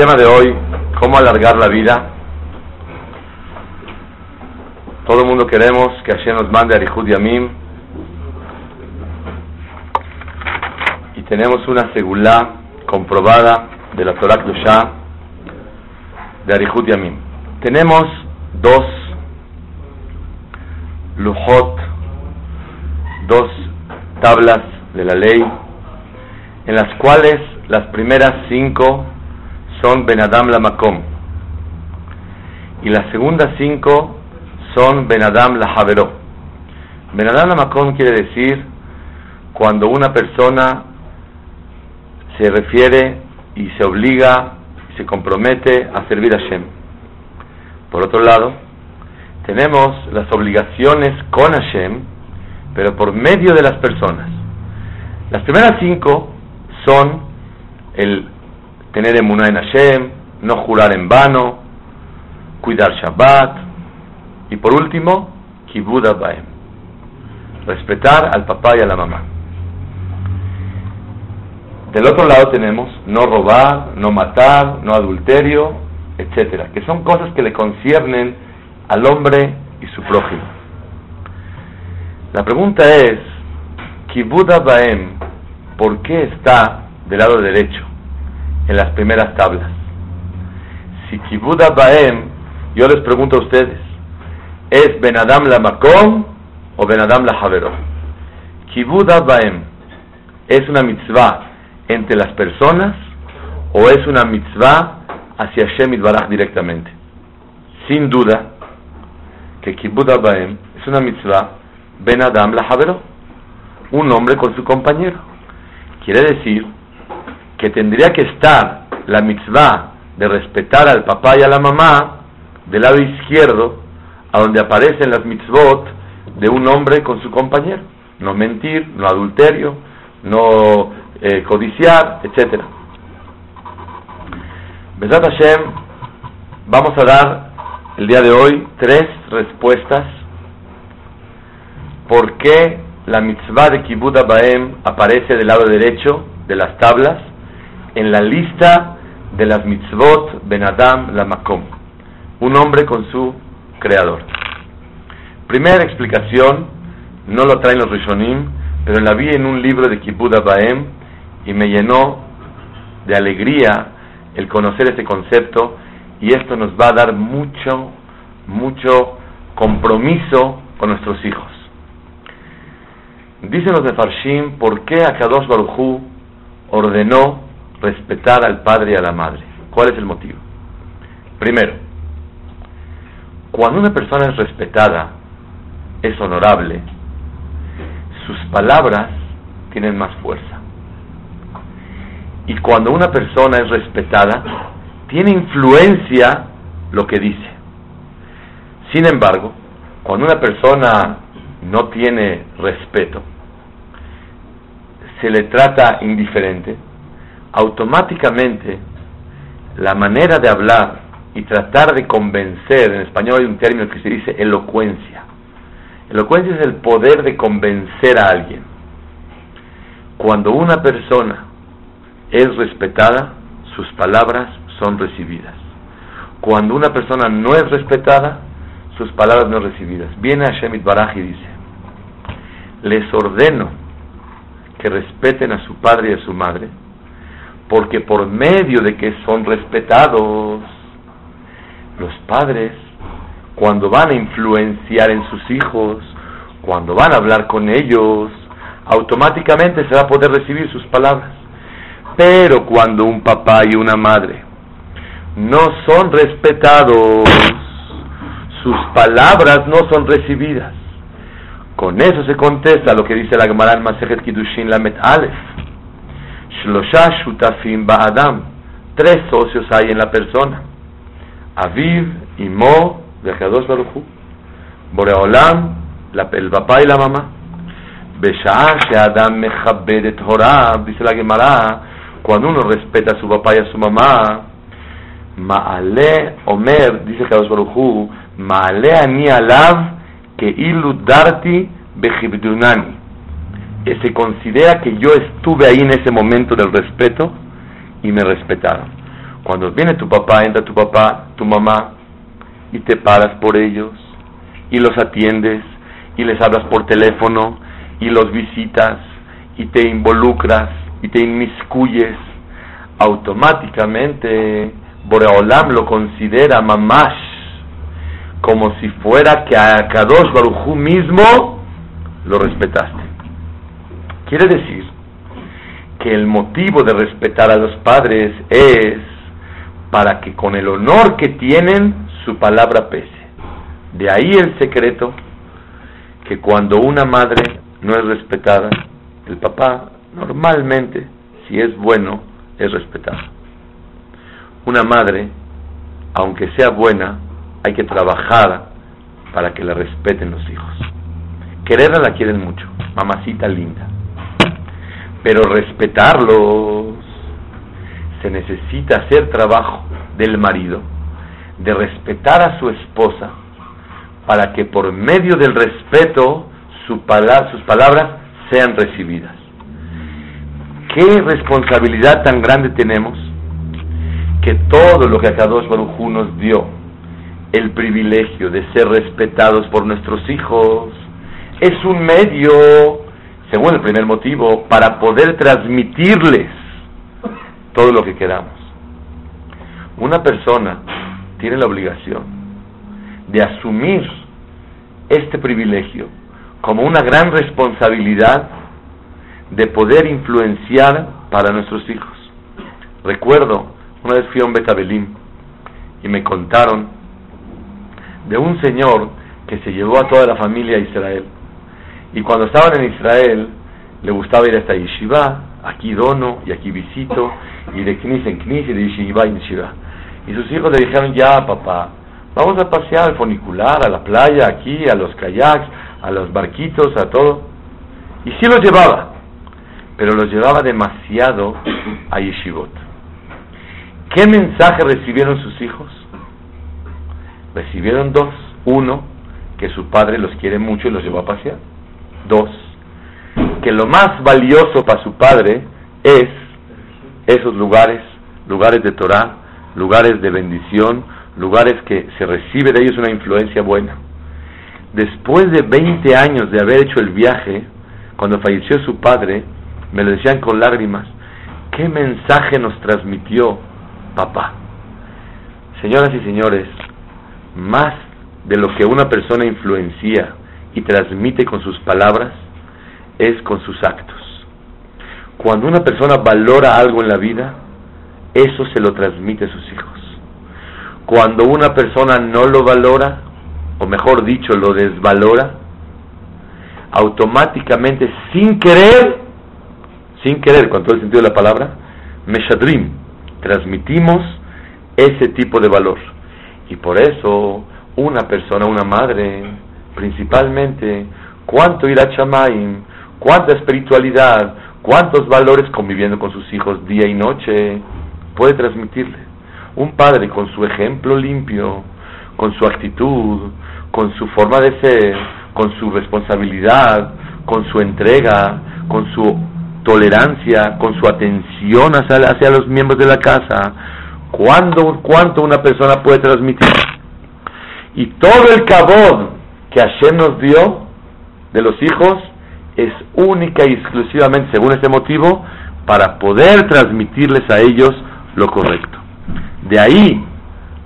Tema de hoy, cómo alargar la vida. Todo el mundo queremos que Hashem nos mande Arihud Yamim. Y tenemos una segulá comprobada de la Torah Kdusha de Arihud Yamim. Tenemos dos lujot, dos tablas de la ley, en las cuales las primeras cinco son Benadam la Makom. Y las segundas cinco son Benadam la Javeró. Benadam la Makom quiere decir cuando una persona se refiere y se obliga y se compromete a servir a Hashem. Por otro lado, tenemos las obligaciones con Hashem, pero por medio de las personas. Las primeras cinco son el tener emuná en Hashem, no jurar en vano, cuidar Shabbat y por último, kibud baem, respetar al papá y a la mamá. Del otro lado tenemos no robar, no matar, no adulterio, etcétera, que son cosas que le conciernen al hombre y su prójimo. La pregunta es, Kibud Baem, ¿por qué está del lado derecho? En las primeras tablas. Si Kibuda Baem, yo les pregunto a ustedes, ¿es Benadam la Makom o Benadam la Javero? Kibuda Baem, ¿es una mitzvah entre las personas o es una mitzvah hacia Hashem Baraj directamente? Sin duda que Kibuda Baem es una mitzvah Benadam la Javero, un hombre con su compañero. Quiere decir que tendría que estar la mitzvah de respetar al papá y a la mamá del lado izquierdo, a donde aparecen las mitzvot de un hombre con su compañero. No mentir, no adulterio, no eh, codiciar, etc. Besat Hashem, vamos a dar el día de hoy tres respuestas por qué la mitzvah de Kibbutz Baem aparece del lado derecho de las tablas en la lista de las mitzvot Ben Adam la Makom, un hombre con su creador. Primera explicación, no lo traen los Rishonim, pero la vi en un libro de Kibbutz Baem y me llenó de alegría el conocer este concepto y esto nos va a dar mucho, mucho compromiso con nuestros hijos. Dicen los de Farshim, ¿por qué Akadosh Baruchu ordenó respetar al padre y a la madre. ¿Cuál es el motivo? Primero, cuando una persona es respetada, es honorable, sus palabras tienen más fuerza. Y cuando una persona es respetada, tiene influencia lo que dice. Sin embargo, cuando una persona no tiene respeto, se le trata indiferente, automáticamente la manera de hablar y tratar de convencer, en español hay un término que se dice elocuencia. Elocuencia es el poder de convencer a alguien. Cuando una persona es respetada, sus palabras son recibidas. Cuando una persona no es respetada, sus palabras no recibidas. Viene Hashem Baraj y dice, les ordeno que respeten a su padre y a su madre, porque por medio de que son respetados, los padres, cuando van a influenciar en sus hijos, cuando van a hablar con ellos, automáticamente se va a poder recibir sus palabras. Pero cuando un papá y una madre no son respetados, sus palabras no son recibidas. Con eso se contesta lo que dice la Gemara en Kiddushin Lamet Aleph Shlosha Shutafim Ba'adam. Tres socios hay en la persona. Aviv, Imo, Vejados Baruchu. Boreolam, el papá y la mamá. Beshaa Sheadam Mechabed Torah, dice la Gemara, cuando uno respeta a su papá y a su mamá, Maale Omer, dice Kadosh Baruchu, Maale Ani Alav, que ilu darti bejibdunani se considera que yo estuve ahí en ese momento del respeto y me respetaron. Cuando viene tu papá, entra tu papá, tu mamá, y te paras por ellos, y los atiendes, y les hablas por teléfono, y los visitas, y te involucras, y te inmiscuyes, automáticamente Boreolam lo considera mamash, como si fuera que a Kadosh mismo lo respetaste. Quiere decir que el motivo de respetar a los padres es para que con el honor que tienen su palabra pese. De ahí el secreto que cuando una madre no es respetada, el papá normalmente, si es bueno, es respetado. Una madre, aunque sea buena, hay que trabajar para que la respeten los hijos. Quererla la quieren mucho, mamacita linda. Pero respetarlos se necesita hacer trabajo del marido, de respetar a su esposa, para que por medio del respeto sus palabras sean recibidas. ¿Qué responsabilidad tan grande tenemos? Que todo lo que Akadosh Baruj nos dio, el privilegio de ser respetados por nuestros hijos, es un medio, según el primer motivo, para poder transmitirles todo lo que queramos. Una persona tiene la obligación de asumir este privilegio como una gran responsabilidad de poder influenciar para nuestros hijos. Recuerdo, una vez fui a un Betabelim y me contaron de un señor que se llevó a toda la familia a Israel. Y cuando estaban en Israel, le gustaba ir hasta Yeshiva, aquí dono y aquí visito, y de Knis en Knis y de Yeshiva en Yeshiva. Y sus hijos le dijeron, ya papá, vamos a pasear al funicular, a la playa, aquí, a los kayaks, a los barquitos, a todo. Y sí los llevaba pero los llevaba demasiado a Yeshivot. ¿Qué mensaje recibieron sus hijos? Recibieron dos. Uno, que su padre los quiere mucho y los llevó a pasear. Dos, que lo más valioso para su padre es esos lugares, lugares de Torah, lugares de bendición, lugares que se recibe de ellos una influencia buena. Después de 20 años de haber hecho el viaje, cuando falleció su padre, me lo decían con lágrimas, ¿qué mensaje nos transmitió papá? Señoras y señores, más de lo que una persona influencia y transmite con sus palabras, es con sus actos. Cuando una persona valora algo en la vida, eso se lo transmite a sus hijos. Cuando una persona no lo valora, o mejor dicho, lo desvalora, automáticamente, sin querer, sin querer, con todo el sentido de la palabra, Meshadrim, transmitimos ese tipo de valor. Y por eso, una persona, una madre, principalmente, cuánto irá Chamaim, cuánta espiritualidad, cuántos valores conviviendo con sus hijos día y noche, puede transmitirle. Un padre con su ejemplo limpio, con su actitud, con su forma de ser, con su responsabilidad, con su entrega, con su tolerancia, con su atención hacia, los miembros de la casa, ¿cuándo, cuánto una persona puede transmitir. Y todo el cabod que Hashem nos dio de los hijos es única y exclusivamente, según este motivo, para poder transmitirles a ellos lo correcto. De ahí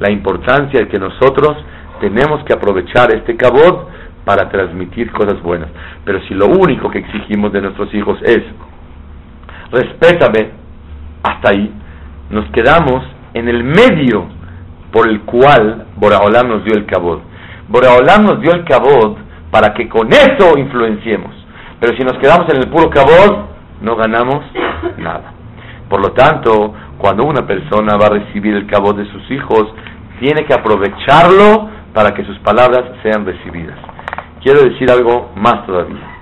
la importancia de que nosotros tenemos que aprovechar este cabod para transmitir cosas buenas. Pero si lo único que exigimos de nuestros hijos es respétame, hasta ahí, nos quedamos en el medio por el cual Boraholam nos dio el cabod. Boraholam nos dio el cabod para que con eso influenciemos. Pero si nos quedamos en el puro cabod, no ganamos nada. Por lo tanto, cuando una persona va a recibir el cabod de sus hijos, tiene que aprovecharlo para que sus palabras sean recibidas. Quiero decir algo más todavía.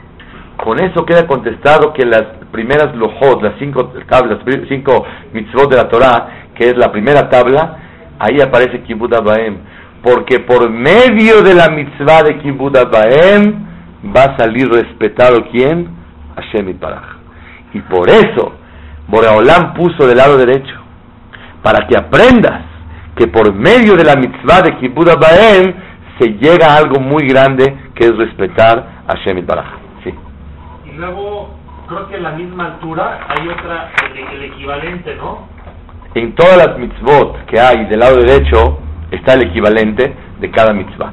Con eso queda contestado que las primeras lojot, las cinco tablas, cinco mitzvot de la Torah, que es la primera tabla, ahí aparece Kibbutz Abaem. Porque por medio de la mitzvah de Kibbutz Abaem va a salir respetado quién? Hashem y Paraj. Y por eso Boreolam puso del lado derecho. para que aprendas que por medio de la mitzvah de Kibbutz Baem se llega a algo muy grande que es respetar a Shemit Baraj. Sí. Y luego, creo que a la misma altura hay otra, el, equivalente, ¿no? En todas las mitzvot que hay del lado derecho está el equivalente de cada mitzvah.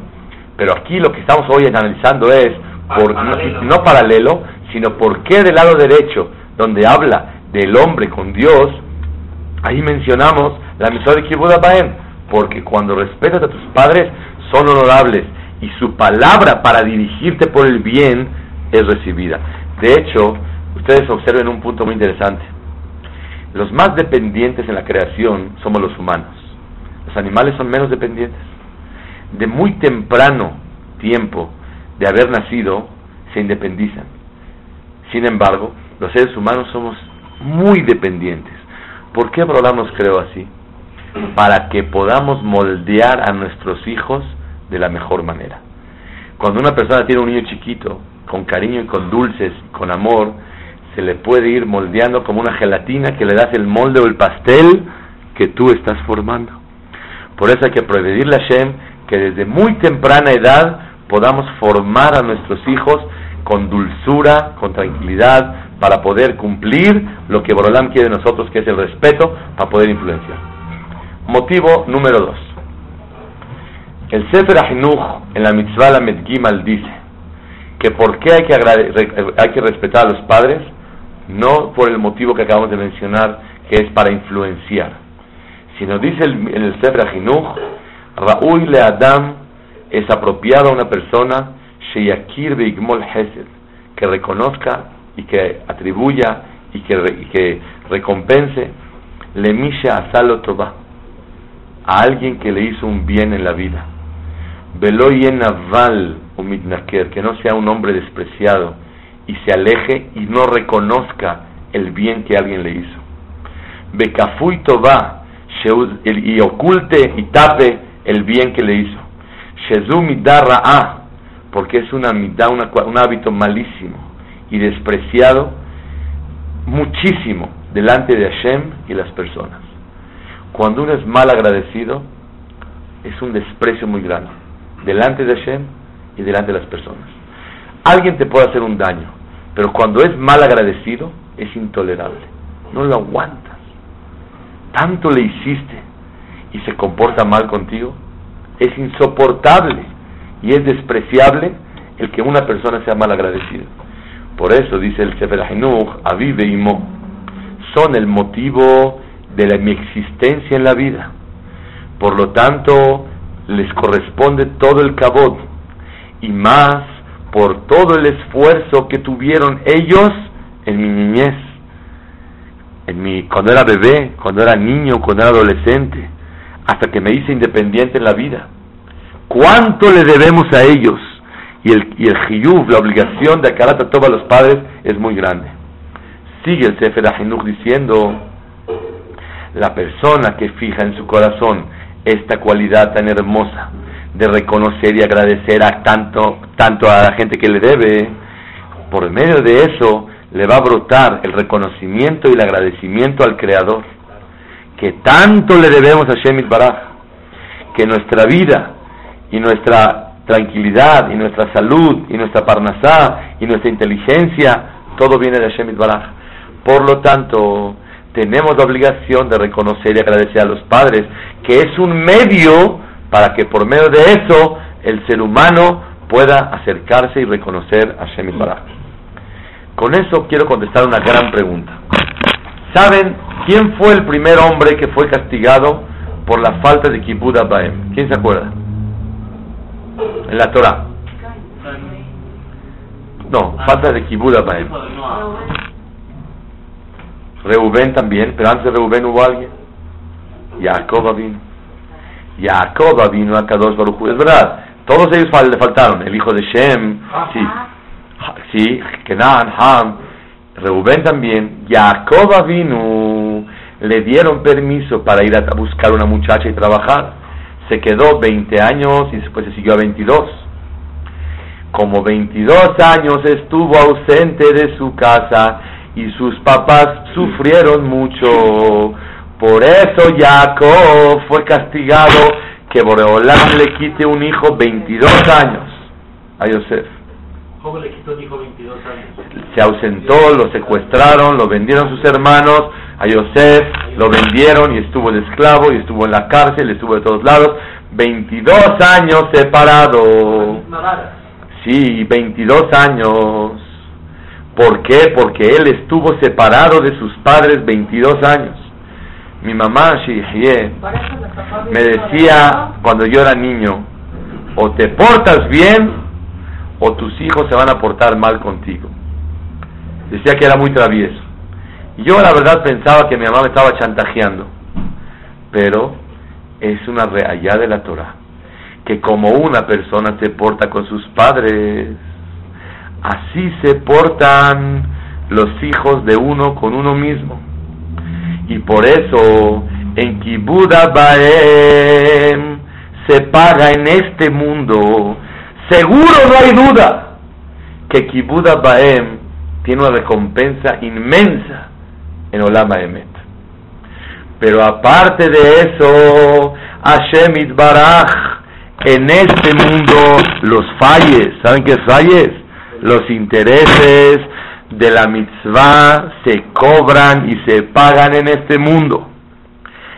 Pero aquí lo que estamos hoy analizando es, por, no, paralelo, sino por qué del lado derecho, donde habla del hombre con Dios, ahí mencionamos la mitzvah de Kibbutz porque cuando respetas a tus padres son honorables y su palabra para dirigirte por el bien es recibida. De hecho, ustedes observen un punto muy interesante. Los más dependientes en la creación somos los humanos. Los animales son menos dependientes. De muy temprano tiempo de haber nacido, se independizan. Sin embargo, los seres humanos somos muy dependientes. ¿Por qué Abraham nos así? Para que podamos moldear a nuestros hijos de la mejor manera. Cuando una persona tiene un niño chiquito, con cariño y con dulces, con amor, se le puede ir moldeando como una gelatina que le das el molde o el pastel que tú estás formando. Por eso hay que prohibirle a Shem que desde muy temprana edad podamos formar a nuestros hijos con dulzura, con tranquilidad, para poder cumplir lo que Borolam quiere de nosotros, que es el respeto, para poder influenciar. Motivo número dos. El Sefer Ahinuch en la mitzvah la Medgimal dice que por qué hay que, hay que respetar a los padres, no por el motivo que acabamos de mencionar, que es para influenciar, sino dice en el Sefer Ahinuch, Ra'uy le Adam es apropiado a una persona, Sheyakir Beigmol Hesed, que reconozca y que atribuya y que, y que recompense, le misha asalo a alguien que le hizo un bien en la vida Naval o mitnaker, que no sea un hombre despreciado y se aleje y no reconozca el bien que alguien le hizo. Bekafui Toba, y oculte y tape el bien que le hizo. Shezu porque es una un hábito malísimo y despreciado muchísimo delante de Hashem y las personas. Cuando uno es mal agradecido, es un desprecio muy grande delante de Hashem y delante de las personas. Alguien te puede hacer un daño, pero cuando es mal agradecido es intolerable. No lo aguantas. Tanto le hiciste y se comporta mal contigo, es insoportable y es despreciable el que una persona sea mal agradecida. Por eso dice el Sefer Avive y Mo, son el motivo de mi existencia en la vida. Por lo tanto, les corresponde todo el cabot y más por todo el esfuerzo que tuvieron ellos en mi niñez, en mi cuando era bebé, cuando era niño, cuando era adolescente, hasta que me hice independiente en la vida. ¿Cuánto le debemos a ellos? Y el, y el la obligación de Akarat a todos los padres es muy grande. Sigue el Sefer Ahinuch diciendo, la persona que fija en su corazón esta cualidad tan hermosa de reconocer y agradecer a tanto, tanto a la gente que le debe, por medio de eso le va a brotar el reconocimiento y el agradecimiento al Creador, que tanto le debemos a Shemit Baraj, que nuestra vida y nuestra tranquilidad y nuestra salud y nuestra parnasá y nuestra inteligencia, todo viene de Shemit Baraj. Por lo tanto, tenemos la obligación de reconocer y agradecer a los padres, que es un medio para que por medio de eso el ser humano pueda acercarse y reconocer a Shemit Baraj. Con eso quiero contestar una gran pregunta. ¿Saben quién fue el primer hombre que fue castigado por la falta de Kibbutz Baem? ¿Quién se acuerda? En la Torah. No, falta de Kibbutz Baem. Reubén también, pero antes de Reubén hubo alguien. Jacob vino. Jacob vino a Kadosh Baruj Es verdad, todos ellos le faltaron. El hijo de Shem, sí, sí, Kenan, Ham, Reubén también. Jacob vino, le dieron permiso para ir a buscar una muchacha y trabajar. Se quedó 20 años y después se siguió a 22. Como 22 años estuvo ausente de su casa y sus papás sufrieron mucho Por eso Jacob fue castigado que Boreolam le quite un hijo 22 años a Yosef. ¿Cómo le quitó un hijo 22 años? Se ausentó, lo secuestraron, lo vendieron sus hermanos a Yosef, lo vendieron y estuvo de esclavo y estuvo en la cárcel, estuvo de todos lados. 22 años separado. Sí, 22 años. ¿Por qué? Porque él estuvo separado de sus padres 22 años. Mi mamá, Shihye, me decía cuando yo era niño, o te portas bien o tus hijos se van a portar mal contigo. Decía que era muy travieso. Yo la verdad pensaba que mi mamá me estaba chantajeando. Pero es una realidad de la Torah. Que como una persona se porta con sus padres, así se portan los hijos de uno con uno mismo. Y por eso en Kibuda Baem se paga en este mundo. Seguro no hay duda que Kibuda Baem tiene una recompensa inmensa en Olama Emet. Pero aparte de eso, Hashem Baraj en este mundo los falles, ¿saben qué es falles? Los intereses, de la mitzvah se cobran y se pagan en este mundo.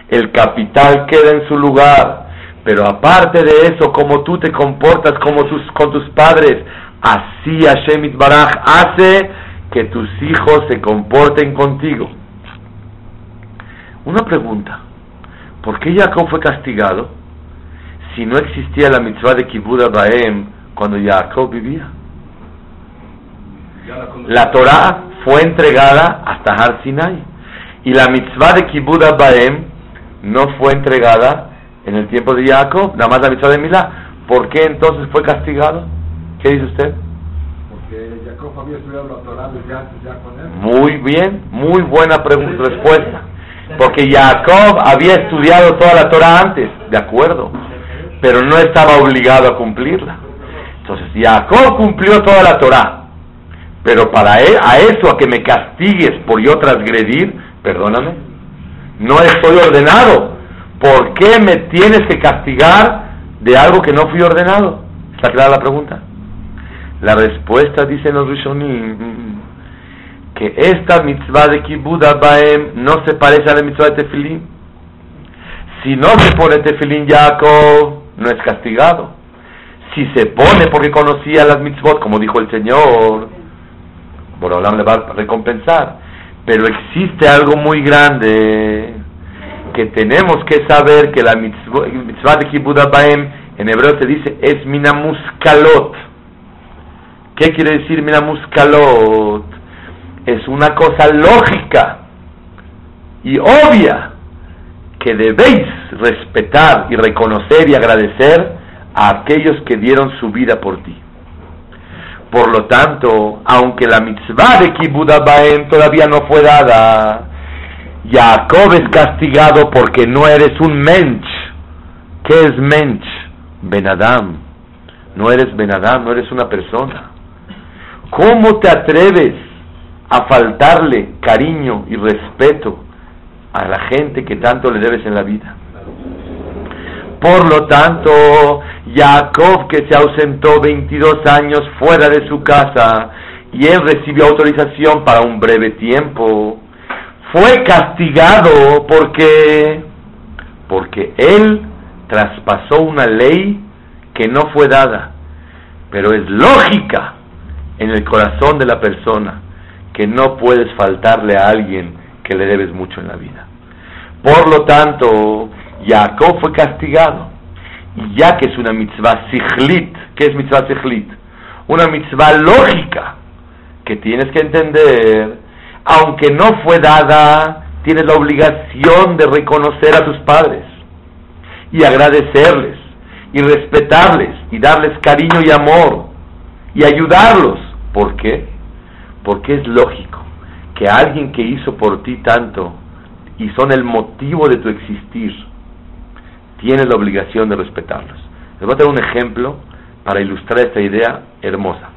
El capital queda en su lugar, pero aparte de eso, como tú te comportas como tus, con tus padres, así Hashem Baraj hace que tus hijos se comporten contigo. Una pregunta, ¿por qué Jacob fue castigado si no existía la mitzvah de Kibbutz Baem cuando Jacob vivía? La Torah fue entregada hasta Har Sinai. Y la mitzvah de Kibbutz Baem no fue entregada en el tiempo de Jacob, nada más la mitzvah de Milá. ¿Por qué entonces fue castigado? ¿Qué dice usted? Porque Jacob había estudiado la Torah desde antes ya con él. Muy bien, muy buena respuesta. Porque Jacob había estudiado toda la Torah antes, de acuerdo, pero no estaba obligado a cumplirla. Entonces, Jacob cumplió toda la Torah pero para e, a eso, a que me castigues por yo transgredir, perdóname, no estoy ordenado. ¿Por qué me tienes que castigar de algo que no fui ordenado? ¿Está clara la pregunta? La respuesta, dicen los Rishonim, que esta mitzvah de Kibbutz Baem no se parece a la mitzvah de Tefilín. Si no se pone Tefilín Jacob, no es castigado. Si se pone porque conocía las mitzvot, como dijo el Señor, Borolam le va a recompensar. Pero existe algo muy grande que tenemos que saber que la mitzvah, de Kibbutz en hebreo se dice es minamuskalot. ¿Qué quiere decir minamuskalot? Es una cosa lógica y obvia que debéis respetar y reconocer y agradecer a aquellos que dieron su vida por ti. Por lo tanto, aunque la mitzvah de Kibbutz todavía no fue dada, Jacob es castigado porque no eres un mensch. ¿Qué es mensch? Benadam. No eres Benadam, no eres una persona. ¿Cómo te atreves a faltarle cariño y respeto a la gente que tanto le debes en la vida? Por lo tanto, Jacob que se ausentó 22 años fuera de su casa y él recibió autorización para un breve tiempo, fue castigado porque porque él traspasó una ley que no fue dada, pero es lógica en el corazón de la persona que no puedes faltarle a alguien que le debes mucho en la vida. Por lo tanto, Jacob fue castigado. Y ya que es una mitzvah sichlit, ¿qué es mitzvah sichlit? Una mitzvah lógica que tienes que entender, aunque no fue dada, tienes la obligación de reconocer a tus padres y agradecerles y respetarles y darles cariño y amor y ayudarlos. ¿Por qué? Porque es lógico que alguien que hizo por ti tanto y son el motivo de tu existir, tienes la obligación de respetarlos. Les voy a dar un ejemplo para ilustrar esta idea hermosa.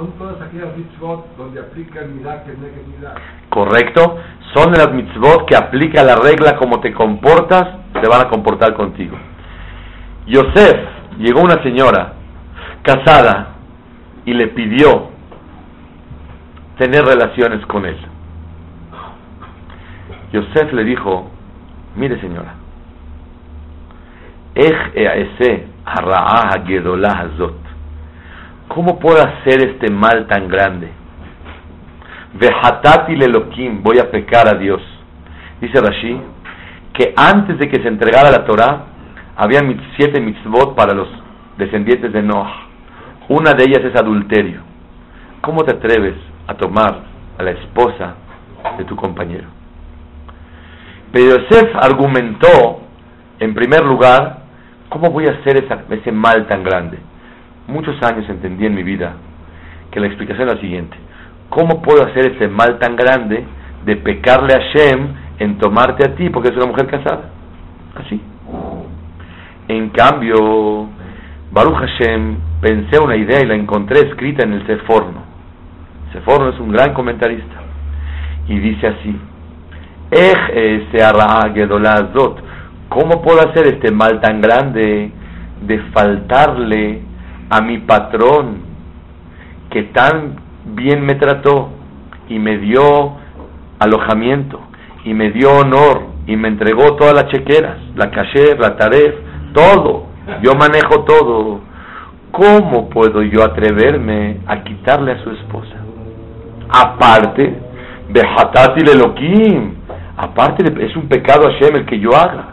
Son todas aquellas mitzvot donde aplica el que Correcto, son las mitzvot que aplica la regla como te comportas, se van a comportar contigo. Yosef, llegó una señora casada y le pidió tener relaciones con él. Yosef le dijo, mire señora, ¿cómo puedo hacer este mal tan grande? Vehatati lelokim, voy a pecar a Dios. Dice Rashi que antes de que se entregara la Torah, había siete mitzvot para los descendientes de Noah. Una de ellas es adulterio. ¿Cómo te atreves a tomar a la esposa de tu compañero? Pero Yosef argumentó, en primer lugar, ¿cómo voy a hacer ese mal tan grande? Muchos años entendí en mi vida que la explicación es la siguiente. ¿Cómo puedo hacer ese mal tan grande de pecarle a Shem en tomarte a ti porque es una mujer casada? Así. En cambio, Baruch Hashem, pensé una idea y la encontré escrita en el Seforno. Seforno es un gran comentarista. Y dice así, ¿Cómo puedo hacer este mal tan grande de faltarle a mi patrón que tan bien me trató y me dio alojamiento y me dio honor y me entregó todas las chequeras, la caché, la taref, todo. Yo manejo todo. ¿Cómo puedo yo atreverme a quitarle a su esposa? Aparte, Behatati Lelokim, aparte es un pecado Hashem el que yo haga.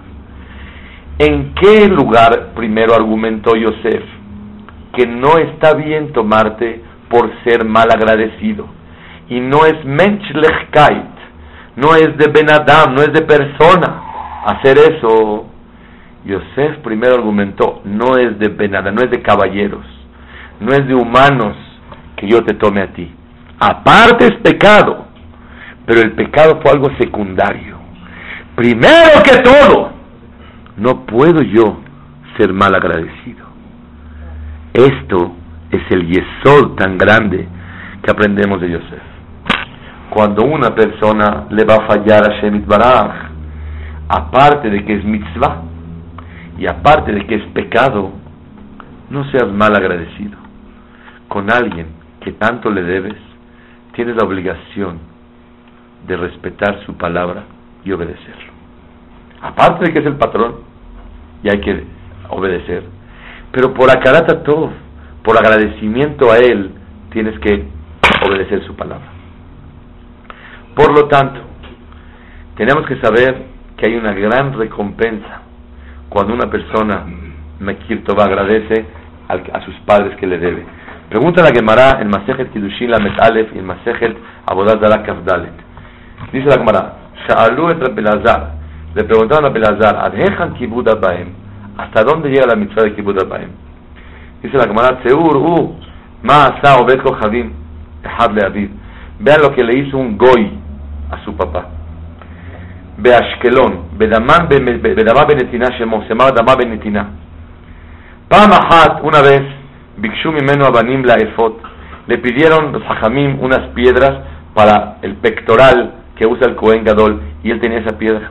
¿En qué lugar primero argumentó Yosef que no está bien tomarte por ser mal agradecido. Y no es menschlichkeit, no es de Benadam, no es de persona hacer eso. Yosef primero argumentó, no es de Benadam, no es de caballeros, no es de humanos que yo te tome a ti. Aparte es pecado, pero el pecado fue algo secundario. Primero que todo, no puedo yo ser mal agradecido. Esto es el yesod tan grande que aprendemos de Yosef. Cuando una persona le va a fallar a Shemit Baraj, aparte de que es mitzvah y aparte de que es pecado, no seas mal agradecido. Con alguien que tanto le debes, tienes la obligación de respetar su palabra y obedecerlo. Aparte de que es el patrón, y hay que obedecer. Pero por Akarata todo por agradecimiento a Él, tienes que obedecer su palabra. Por lo tanto, tenemos que saber que hay una gran recompensa cuando una persona, Mekir Toba, agradece a sus padres que le debe. Pregunta la Gemara en Masejet Kiddushin la Metalef y en Masejet Abodat Darak Kafdalet. Dice la Gemara, Sha'alu et Rabelazar, le preguntaron a Belazar, Adhejan Kibud Baem, ¿hasta dónde llega la mitzvah de Kibud Baem? Dice la camarada Seur, uh, Ma asa Obed Kohabim, le Aviv. Vean lo que le hizo un goy a su papá. באשקלון, בדמה בנתינה שמו, se llamaba דמה בנתינה. פעם אחת, una vez, ביקשו ממנו הבנים לאפות, le pidieron los hajamim unas piedras para el pectoral que usa el Cohen Gadol, y él tenía esa piedra.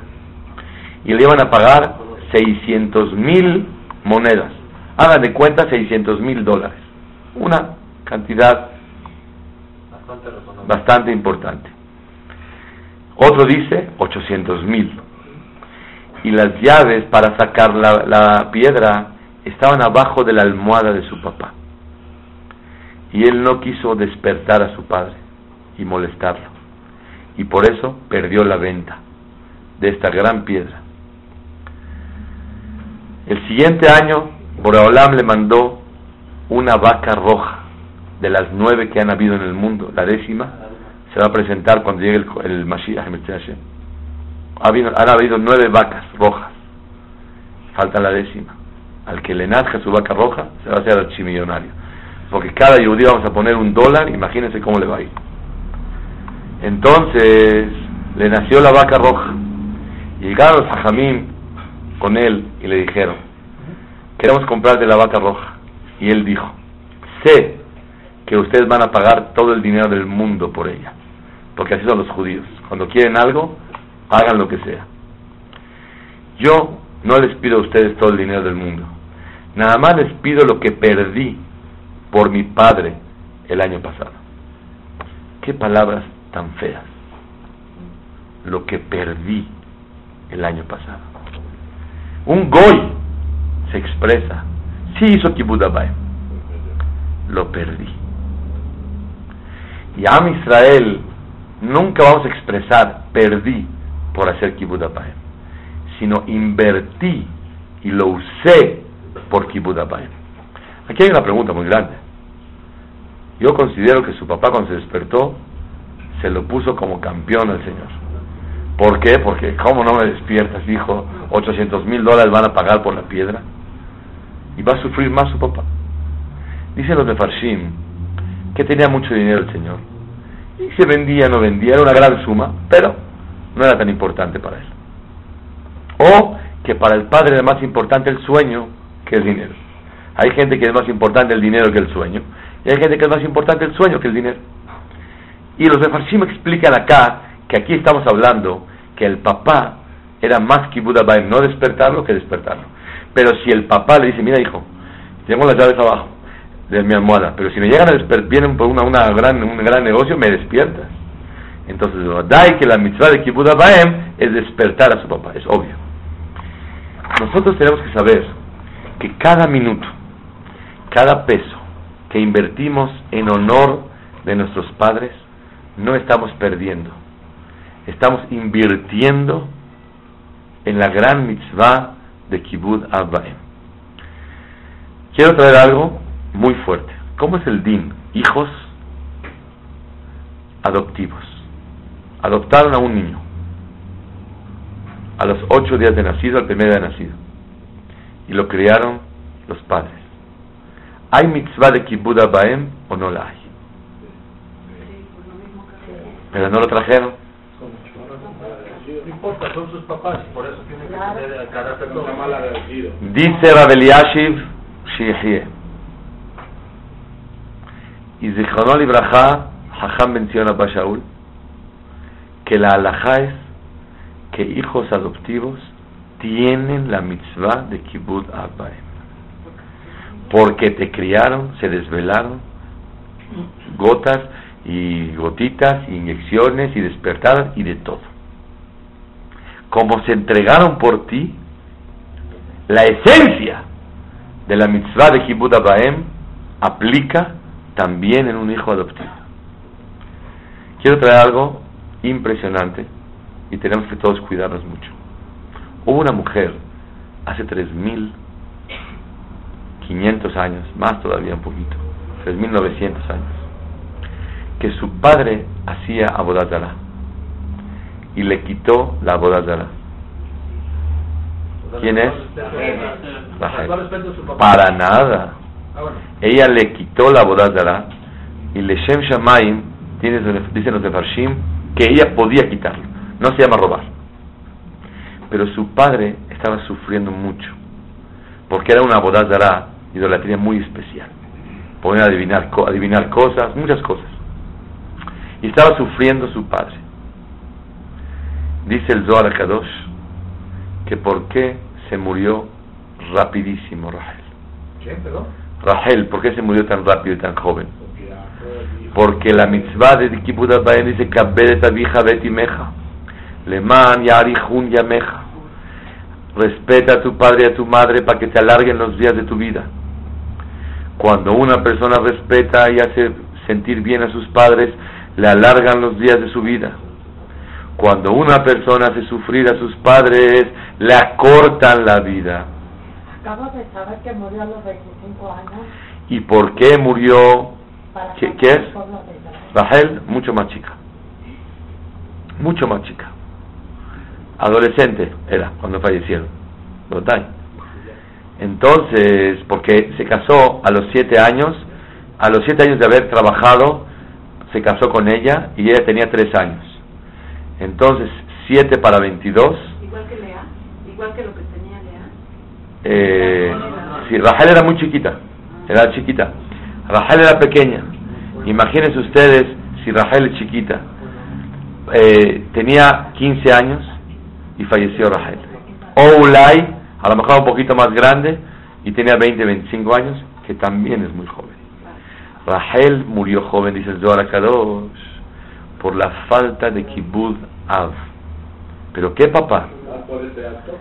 Y le iban a pagar 600 mil monedas. Hagan de cuenta 600 mil dólares. Una cantidad bastante, importante. Otro dice 800 mil. Y las llaves para sacar la, la piedra estaban abajo de la almohada de su papá. Y él no quiso despertar a su padre y molestarlo. Y por eso perdió la venta de esta gran piedra. El siguiente año Boreolam le mandó una vaca roja de las nueve que han habido en el mundo, la décima, se va a presentar cuando llegue el, el Mashiach. Ha habido, han habido nueve vacas rojas, falta la décima. Al que le nazca su vaca roja, se va a hacer archimillonario. Porque cada judío vamos a poner un dólar, imagínense cómo le va a ir. Entonces, le nació la vaca roja. Llegaron los hajamim con él y le dijeron, queremos comprar de la vaca roja. Y él dijo, sé que ustedes van a pagar todo el dinero del mundo por ella, porque así son los judíos. Cuando quieren algo, hagan lo que sea. Yo no les pido a ustedes todo el dinero del mundo. Nada más les pido lo que perdí por mi padre el año pasado. Qué palabras tan feas. Lo que perdí el año pasado. Un goy se expresa. Sí hizo kibbutz Lo perdí. Y Am Israel nunca vamos a expresar perdí por hacer kibbutz sino invertí y lo usé por kibbutz Aquí hay una pregunta muy grande. Yo considero que su papá cuando se despertó se lo puso como campeón al Señor. ¿Por qué? Porque ¿cómo no me despiertas, hijo? 800 mil dólares van a pagar por la piedra. Y va a sufrir más su papá. Dicen los de Farshim que tenía mucho dinero el Señor. Y se vendía, no vendía, era una gran suma, pero no era tan importante para él. O que para el padre era más importante el sueño que el dinero. Hay gente que es más importante el dinero que el sueño. Y hay gente que es más importante el sueño que el dinero. Y los de Farshim explican acá que aquí estamos hablando que el papá era más que Buda no despertarlo que despertarlo. Pero si el papá le dice, mira hijo, tengo las llaves abajo de mi almohada, pero si me llegan a despertar, vienen por una, gran, un gran negocio, me despiertas. Entonces, dai que la mitzvah de Kibbutz Baem es despertar a su papá, es obvio. Nosotros tenemos que saber que cada minuto, cada peso que invertimos en honor de nuestros padres, no estamos perdiendo, estamos invirtiendo en la gran mitzvah de Kibbutz Abbaem. Quiero traer algo muy fuerte. ¿Cómo es el din? Hijos adoptivos. Adoptaron a un niño a los ocho días de nacido, al primer día de nacido. Y lo criaron los padres. ¿Hay mitzvah de Kibbutz Abbaem o no la hay? Pero no lo trajeron. Importa, son sus papás y por eso tienen que tener el carácter todo mal agradecido. Dice Rabeliashiv Shiehie. Y Zichronol Ibraja, Hacham menciona a Shaul, que la alajá es que hijos adoptivos tienen la mitzvah de Kibbutz Abbaem. Porque te criaron, se desvelaron, gotas y gotitas, inyecciones y despertadas y de todo. Como se entregaron por ti, la esencia de la mitzvah de Kibbutz Abaem aplica también en un hijo adoptivo. Quiero traer algo impresionante y tenemos que todos cuidarnos mucho. Hubo una mujer hace 3.500 años, más todavía un poquito, 3.900 años, que su padre hacía abodazara y le quitó la abodazara. ¿Quién es? Para nada. Ella le quitó la abodazara y le Shem Shamaim, dicen los de Farshim, que ella podía quitarlo. No se llama robar. Pero su padre estaba sufriendo mucho, porque era una abodazara, idolatría muy especial. Podían adivinar, adivinar cosas, muchas cosas. Y estaba sufriendo su padre. Dice el Zohar Kadosh que por qué se murió rapidísimo Rahel. ¿Qué, perdón? Rahel, ¿por qué se murió tan rápido y tan joven? Porque la mitzvah de Kibbutz Baem dice Kabedet abija betimeja Leman yarihun yameja Respeta a tu padre y a tu madre para que te alarguen los días de tu vida. Cuando una persona respeta y hace sentir bien a sus padres, le alargan los días de su vida. Cuando una persona hace sufrir a sus padres, le acortan la vida. Acabo de saber que murió a los 25 años. ¿Y por qué murió? ¿Qué, qué es? Rahel, mucho más chica. Mucho más chica. Adolescente era cuando fallecieron. Entonces, porque se casó a los siete años, a los siete años de haber trabajado, se casó con ella y ella tenía tres años. Entonces, 7 para 22. Igual que Lea, igual que lo que tenía Lea. Eh, sí, Rahel era muy chiquita, era chiquita. Rahel era pequeña. Imagínense ustedes si Rahel es chiquita. eh, tenía 15 años y falleció Rahel. O Ulay, a lo mejor un poquito más grande, y tenía 20, 25 años, que también es muy joven. Rahel murió joven, dice el Zohar Kadosh, por la falta de Kibud Av. ¿Pero qué papá? ¿Por ese acto?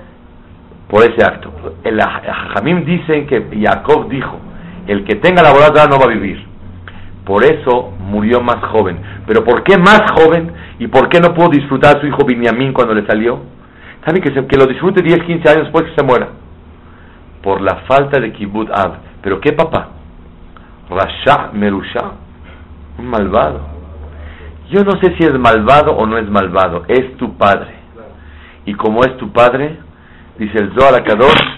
Por ese acto. El Jamim dicen que Jacob dijo, el que tenga la voluntad no va a vivir. Por eso murió más joven. ¿Pero por qué más joven? ¿Y por qué no pudo disfrutar a su hijo Binyamin cuando le salió? ¿Saben que, que lo disfrute 10, 15 años después que se muera? Por la falta de Kibud Av. ¿Pero qué papá? Rasha Merusha, un malvado. Yo no sé si es malvado o no es malvado, es tu padre. Y como es tu padre, dice el Zohar Kadosh,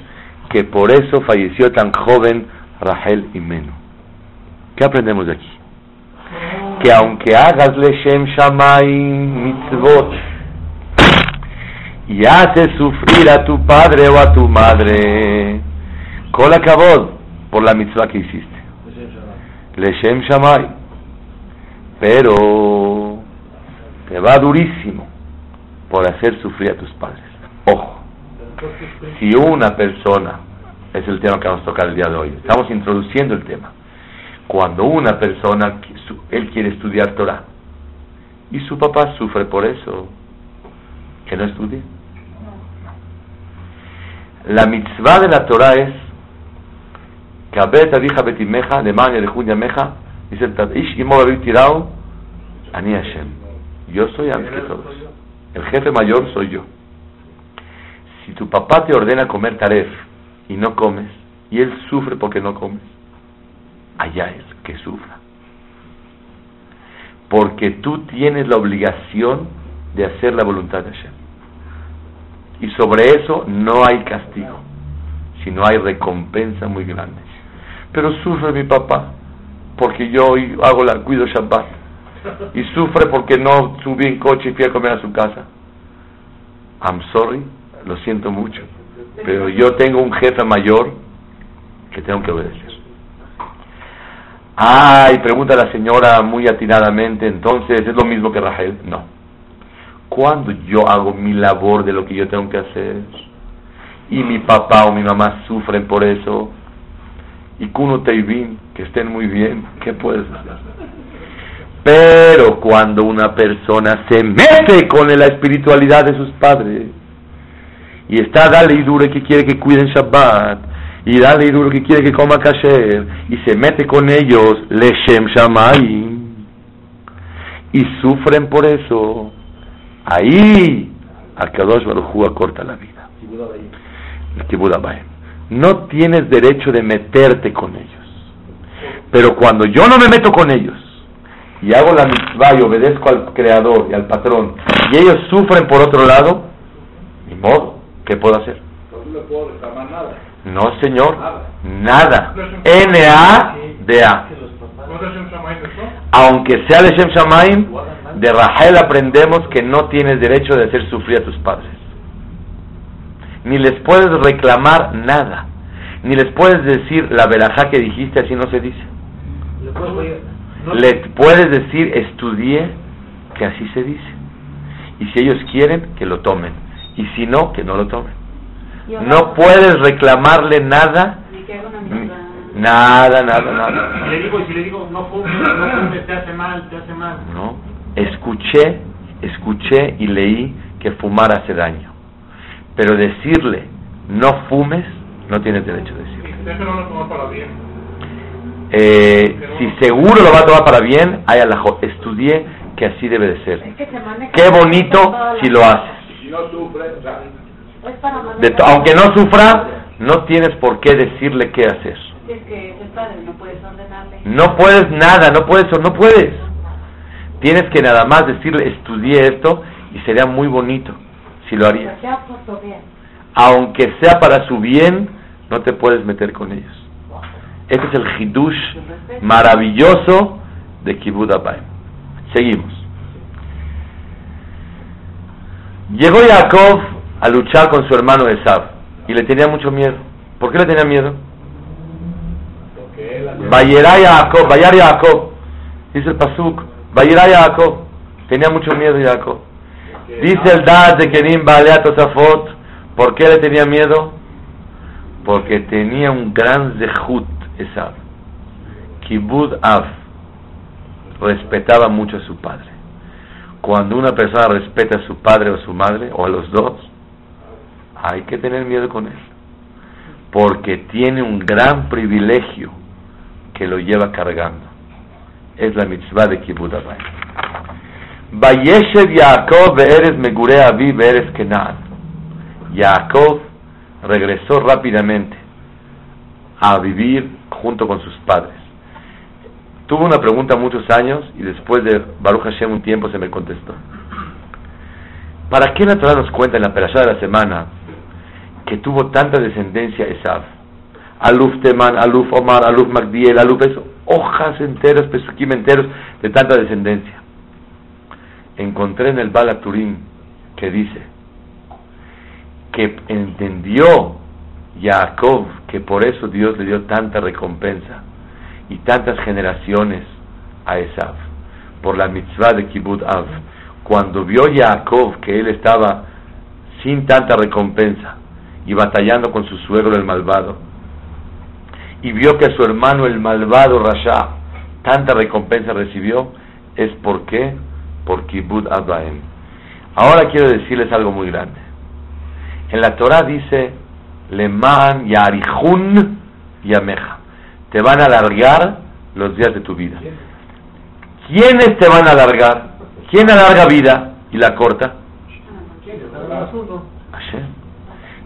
que por eso falleció tan joven Rahel y Meno. ¿Qué aprendemos de aquí? Que aunque hagas Leshem Shamay mitzvot y haces sufrir a tu padre o a tu madre, con la por la mitzvah que hiciste. Leshem Shamay. Pero te va durísimo por hacer sufrir a tus padres. Ojo, si una persona, es el tema que vamos a tocar el día de hoy, estamos introduciendo el tema, cuando una persona, él quiere estudiar Torah, y su papá sufre por eso, que no estudie. La mitzvah de la Torah es dice el Ish Tirao, Ani Hashem. Yo soy antes que todos. El jefe mayor soy yo. Si tu papá te ordena comer taref y no comes, y él sufre porque no comes, allá es que sufra. Porque tú tienes la obligación de hacer la voluntad de Hashem. Y sobre eso no hay castigo, sino hay recompensa muy grande pero sufre mi papá porque yo hago la cuido Shabbat y sufre porque no subí en coche y fui a comer a su casa. I'm sorry, lo siento mucho, pero yo tengo un jefe mayor que tengo que obedecer. Ay, pregunta la señora muy atinadamente, entonces es lo mismo que Rahel. No. Cuando yo hago mi labor de lo que yo tengo que hacer y mi papá o mi mamá sufren por eso, y Kuno Teivin, que estén muy bien, ¿qué puedes hacer? Pero cuando una persona se mete con la espiritualidad de sus padres y está dale y dure que quiere que cuiden Shabbat y dale y dure que quiere que coma kasher y se mete con ellos leshem shamay y sufren por eso ahí Akadosh Baruj corta la vida. No tienes derecho de meterte con ellos. Pero cuando yo no me meto con ellos y hago la mitzvah y obedezco al creador y al patrón y ellos sufren por otro lado, ni modo, ¿qué puedo hacer? No puedo reclamar nada. No, señor, nada. N-A-D-A. Aunque sea de Shem Shamaim, de Rahel aprendemos que no tienes derecho de hacer sufrir a tus padres ni les puedes reclamar nada, ni les puedes decir la verajá que dijiste, así no se dice. Le puedes decir, estudié, que así se dice. Y si ellos quieren, que lo tomen. Y si no, que no lo tomen. No puedes reclamarle nada. Nada, nada, nada. Si le digo, si le digo, no fumes, no fumes, te hace mal, te hace mal. No, escuché, escuché y leí que fumar hace daño. Pero decirle, no fumes, no tienes derecho a decirle. Eh, si seguro lo va a tomar para bien, hay alajo. Estudié que así debe de ser. Qué bonito si lo haces. aunque no sufra, no tienes por qué decirle qué hacer. No puedes nada, no puedes, no puedes. Tienes que nada más decirle, estudié esto y sería muy bonito si lo harías. Aunque sea para su bien, no te puedes meter con ellos. Este es el hidush maravilloso de Kibbutz Abayim. Seguimos. Llegó Jacob a luchar con su hermano Esab y le tenía mucho miedo. ¿Por qué le tenía miedo? Vayera Jacob, Vayar Jacob, dice el Pasuk, Vayera Jacob. Tenía mucho miedo Jacob. Dice el Dad de Kerim Baleat Tosafot, ¿por qué le tenía miedo? Porque tenía un gran zehut, Esav. Kibud Av. Respetaba mucho a su padre. Cuando una persona respeta a su padre o a su madre, o a los dos, hay que tener miedo con él. Porque tiene un gran privilegio que lo lleva cargando. Es la mitzvah de Kibud Avay. Vayeshev Yaakov Be'eres Megure Avi Be'eres Kenan. Yaakov regresó rápidamente a vivir junto con sus padres. Tuvo una pregunta muchos años y después de Baruch Hashem un tiempo se me contestó. ¿Para qué la Torah nos cuenta en la perashá de la semana que tuvo tanta descendencia Esav? Aluf Teman, Aluf Omar, Aluf Magdiel, Aluf eso, hojas enteras, pesukim enteros de tanta descendencia. Encontré en el Balaturim que dice que entendió Jacob que por eso Dios le dio tanta recompensa y tantas generaciones a Esav por la mitzvah de Kibbutz Av. Cuando vio Jacob que él estaba sin tanta recompensa y batallando con su suegro el malvado, y vio que su hermano el malvado Rasha tanta recompensa recibió, es porque por Kibbutz Abaem. Ahora quiero decirles algo muy grande. En la Torah dice, Leman Yarihun Yameja te van a alargar los días de tu vida. ¿Quiénes te van a alargar? ¿Quién alarga vida y la corta?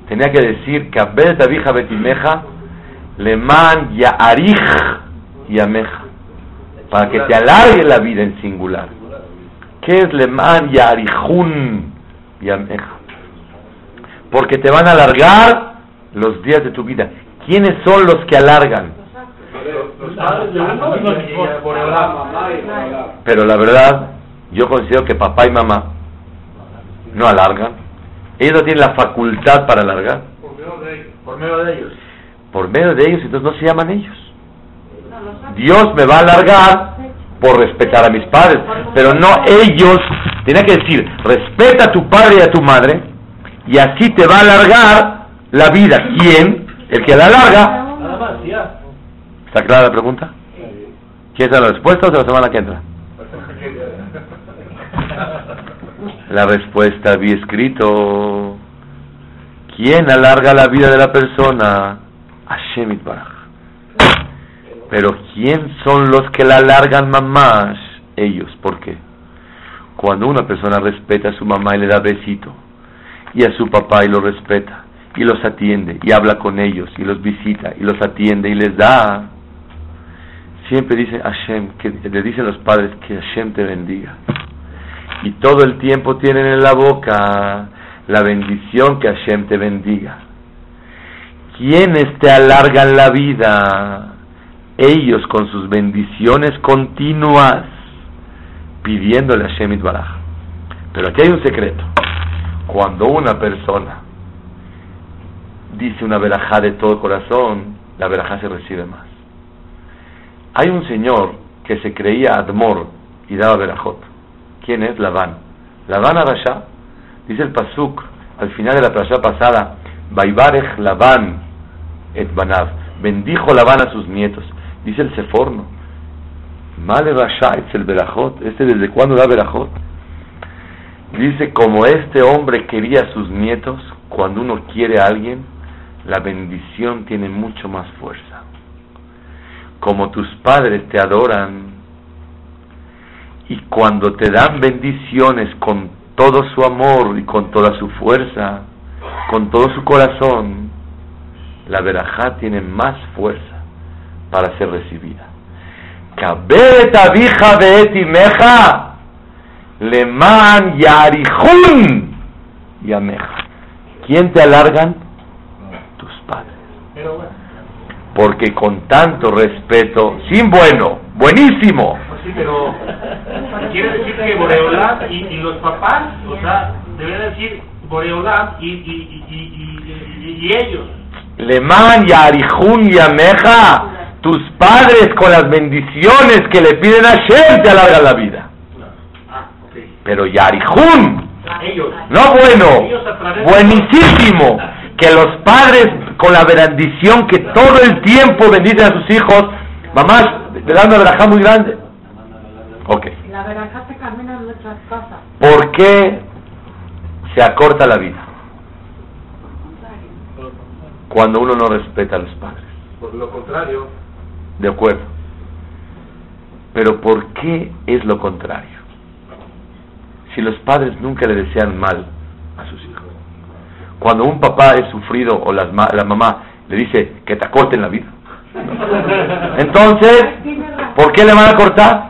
Tenía que decir que Abel Tabija Betimeja Leman Yaarich Yameja para que te alargue la vida en singular. ¿Qué es Leman Yarihun Yameja? Porque te van a alargar los días de tu vida. ¿Quiénes son los que alargan? Pero la verdad, yo considero que papá y mamá no alargan. Ellos no tienen la facultad para alargar. Por medio de ellos. Por medio de ellos, entonces no se llaman ellos. Dios me va a alargar por respetar a mis padres, pero no ellos. Tenía que decir, respeta a tu padre y a tu madre, y así te va a alargar la vida. ¿Quién? El que la alarga. ¿Está clara la pregunta? ¿Quieres la respuesta o de la semana que entra? La respuesta había escrito. ¿Quién alarga la vida de la persona? Hashem Itbaraj. Pero ¿quién son los que la alargan mamás? Ellos. ¿Por qué? Cuando una persona respeta a su mamá y le da besito, y a su papá y lo respeta, y los atiende, y habla con ellos, y los visita, y los atiende, y les da, siempre dice Hashem, que le dicen los padres que Hashem te bendiga. Y todo el tiempo tienen en la boca la bendición que Hashem te bendiga. ¿Quiénes te alargan la vida? Ellos con sus bendiciones continuas, pidiéndole a Hashem Itbaraj. Pero aquí hay un secreto. Cuando una persona dice una verajá de todo corazón, la verajá se recibe más. Hay un señor que se creía Admor y daba verajot. ¿Quién es? Labán. Labán Arashá, dice el Pasuk, al final de la playa pasada, Baibarech Labán et Banav. Bendijo Labán a sus nietos. Dice el Seforno. Male Rasha es el verajot. ¿Este desde cuándo da verajot? Dice, como este hombre quería a sus nietos, cuando uno quiere a alguien, la bendición tiene mucho más fuerza como tus padres te adoran y cuando te dan bendiciones con todo su amor y con toda su fuerza, con todo su corazón, la verajá tiene más fuerza para ser recibida. vija beeti meja leman yarihun yameja. ¿Quién te alargan? Tus padres. Pero bueno. Porque con tanto respeto, sin bueno, buenísimo, Pues sí, pero quiere decir que Boreolam y, y los papás, o sea, deberían decir Boreolam y, y, y, y, y- y ellos. Leman Yarihun Yameja, tus padres con las bendiciones que le piden a Shem te alargan la vida. Ah. Pero Yarihun, Ellos. no bueno, Ellos buenísimo, que los padres con la bendición que todo el tiempo bendicen a sus hijos, mamás, le dan una verajá muy grande. Ok, La verajá te camina en muchas cosas. ¿por qué se acorta la vida? Cuando uno no respeta a los padres. Por lo contrario, De acuerdo. Pero ¿por qué es lo contrario? Si los padres nunca le desean mal a sus hijos. Cuando un papá es sufrido o ma- la mamá le dice que te acorten la vida. Entonces. ¿por qué le van a cortar?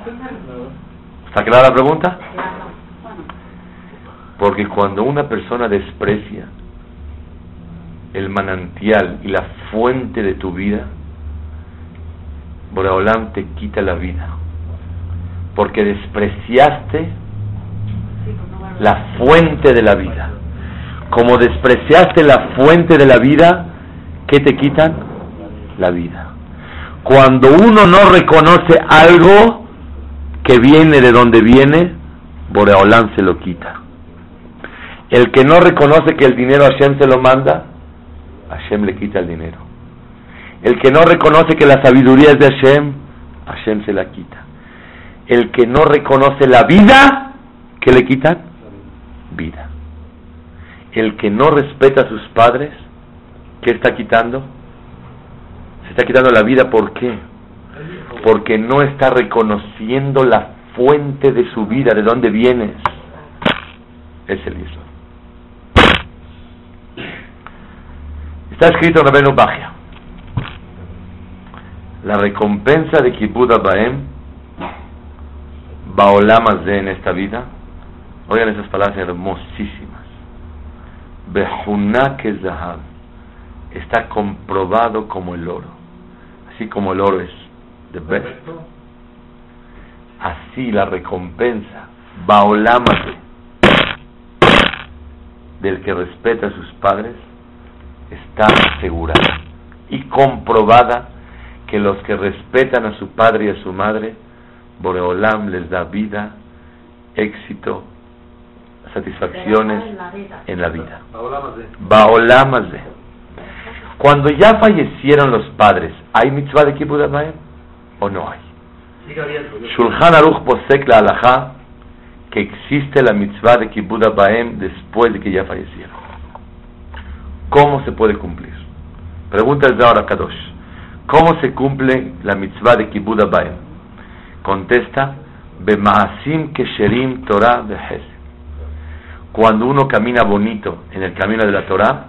¿Está clara la pregunta? Porque cuando una persona desprecia el manantial y la fuente de tu vida, Boreolam te quita la vida. Porque despreciaste la fuente de la vida. Como despreciaste la fuente de la vida, ¿qué te quitan? La vida. Cuando uno no reconoce algo que viene de donde viene, Boreolam se lo quita. El que no reconoce que el dinero Hashem se lo manda, Hashem le quita el dinero. El que no reconoce que la sabiduría es de Hashem, Hashem se la quita. El que no reconoce la vida, ¿qué le quitan? Vida. El que no respeta a sus padres, ¿qué está quitando? Se está quitando la vida, ¿por qué? Porque no está reconociendo la fuente de su vida, de dónde vienes. Es el Yisod. Está escrito en Rabenu Bajia. La recompensa de Kibbutz Abaem, Baolam Hazeh en esta vida, oigan esas palabras hermosísimas. Que Zahab, está comprobado como el oro. Así como el oro es the best. Así la recompensa, Baolam Hazeh, del que respeta a sus padres, está asegurada y comprobada que los que respetan a su padre y a su madre, Boreolam les da vida, éxito, satisfacciones En la vida. en la vida. Ahora más de. Baolam Hazeh. Cuando ya fallecieron los padres, ¿hay mitzvah de kibbutz o no hay? Sigue abierto. Shulchan Aruch posek la halajá que existe la mitzvah de kibbutz Abayim después de que ya fallecieron. ¿Cómo se puede cumplir? Pregunta el Zohar Kadosh. ¿Cómo se cumple la mitzvah de kibbutz Abayim? Contesta, Bemaasim kesherim Torah behesed. Cuando uno camina bonito en el camino de la Torah,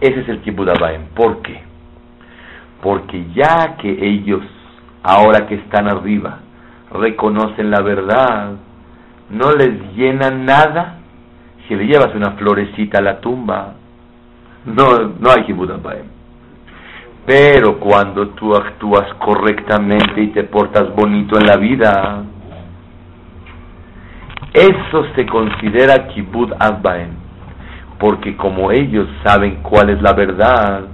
ese es el kibbutz. ¿Por qué? Porque ya que ellos, ahora que están arriba, reconocen la verdad, no les llena nada si le llevas una florecita a la tumba. No, no hay kibbutz. Pero cuando tú actúas correctamente y te portas bonito en la vida, eso se considera kibbutz Abayim. Porque como ellos saben cuál es la verdad,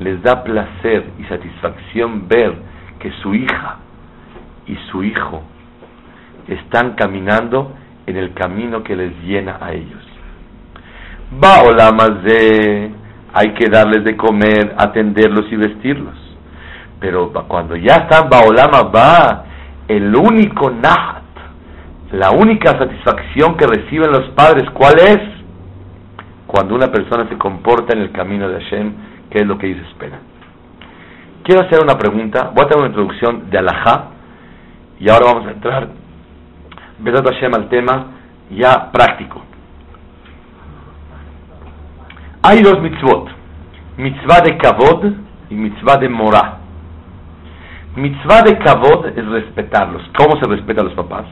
les da placer y satisfacción ver que su hija y su hijo están caminando en el camino que les llena a ellos. De hay que darles de comer, atenderlos y vestirlos. Pero cuando ya están Baolama va, el único nahat, la única satisfacción que reciben los padres, ¿cuál es? Cuando una persona se comporta en el camino de Hashem, que es lo que ellos esperan. Quiero hacer una pregunta, voy a tener una introducción de Alajá, y ahora vamos a entrar, Besat Hashem, al tema ya práctico. Hay dos mitzvot, mitzvah de kavod y mitzvah de morah. Mitzvah de kavod es respetarlos. ¿Cómo se respeta a los papás?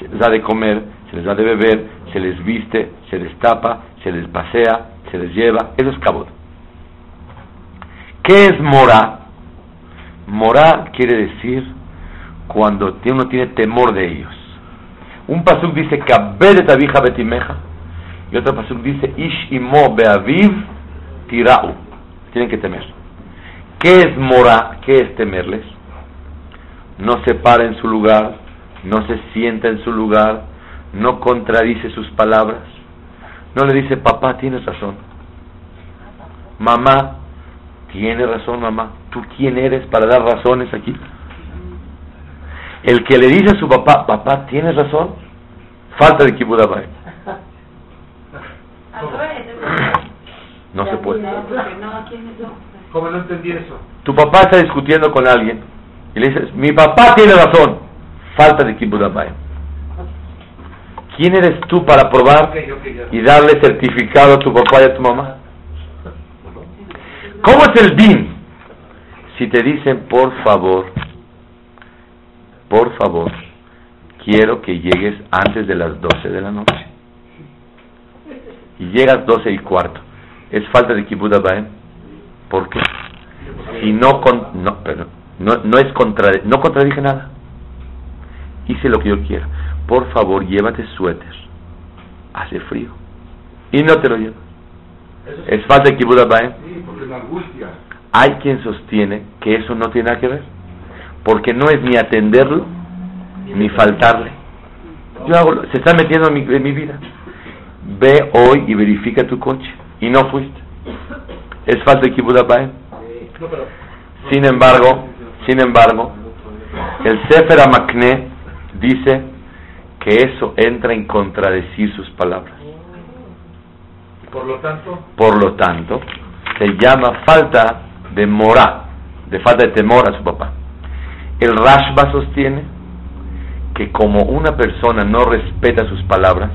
Se les da de comer, se les da de beber, se les viste, se les tapa, se les pasea, se les lleva. Eso es kavod. ¿Qué es morah? Morah quiere decir cuando uno tiene temor de ellos. Un pasuk dice kabed et abija betimeja y otro pasuk dice ish imo beaviv tirau. Tienen que temer. ¿Qué es mora? ¿Qué es temerles? No se para en su lugar, no se sienta en su lugar, no contradice sus palabras, no le dice, papá, tienes razón, mamá, tiene razón, mamá, ¿tú quién eres para dar razones aquí? El que le dice a su papá, papá, tienes razón, falta de kibudabai. No se puede. ¿Cómo no entendí eso? Tu papá está discutiendo con alguien y le dices, mi papá tiene razón, falta de kibudabai. ¿Quién eres tú para probar y darle certificado a tu papá y a tu mamá? ¿Cómo es el din? Si te dicen, por favor, por favor, quiero que llegues antes de las 12 de la noche. Y llegas 12 y cuarto. ¿Es falta de kibbutz ¿Por qué? Si no, con, no, pero no, no, es contra, no contradije nada. Hice lo que yo quiero. Por favor, llévate suéter. Hace frío. Y no te lo llevo. ¿Es falta de kibbutz Sí, porque la angustia. Hay quien sostiene que eso no tiene nada que ver porque no es ni atenderlo ni faltarle. Yo hago, se está metiendo en mi, mi vida. Ve hoy y verifica tu coche y no fuiste. Es falta de kibbutz Sin embargo, sin embargo, el Sefer Amakne dice que eso entra en contradecir sus palabras. Por lo tanto, por lo tanto, se llama falta de mora, de falta de temor a su papá. El Rashba sostiene que como una persona no respeta sus palabras,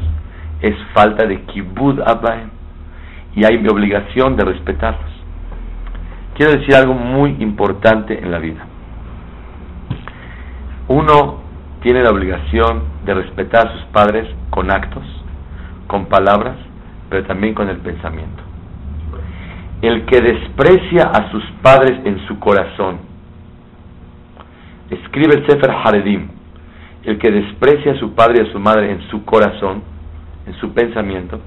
es falta de kibud abaem y hay mi obligación de respetarlos. Quiero decir algo muy importante en la vida. Uno tiene la obligación de respetar a sus padres con actos, con palabras, pero también con el pensamiento. El que desprecia a sus padres en su corazón, escribe el Sefer Haredim, el que desprecia a su padre y a su madre en su corazón, en su pensamiento,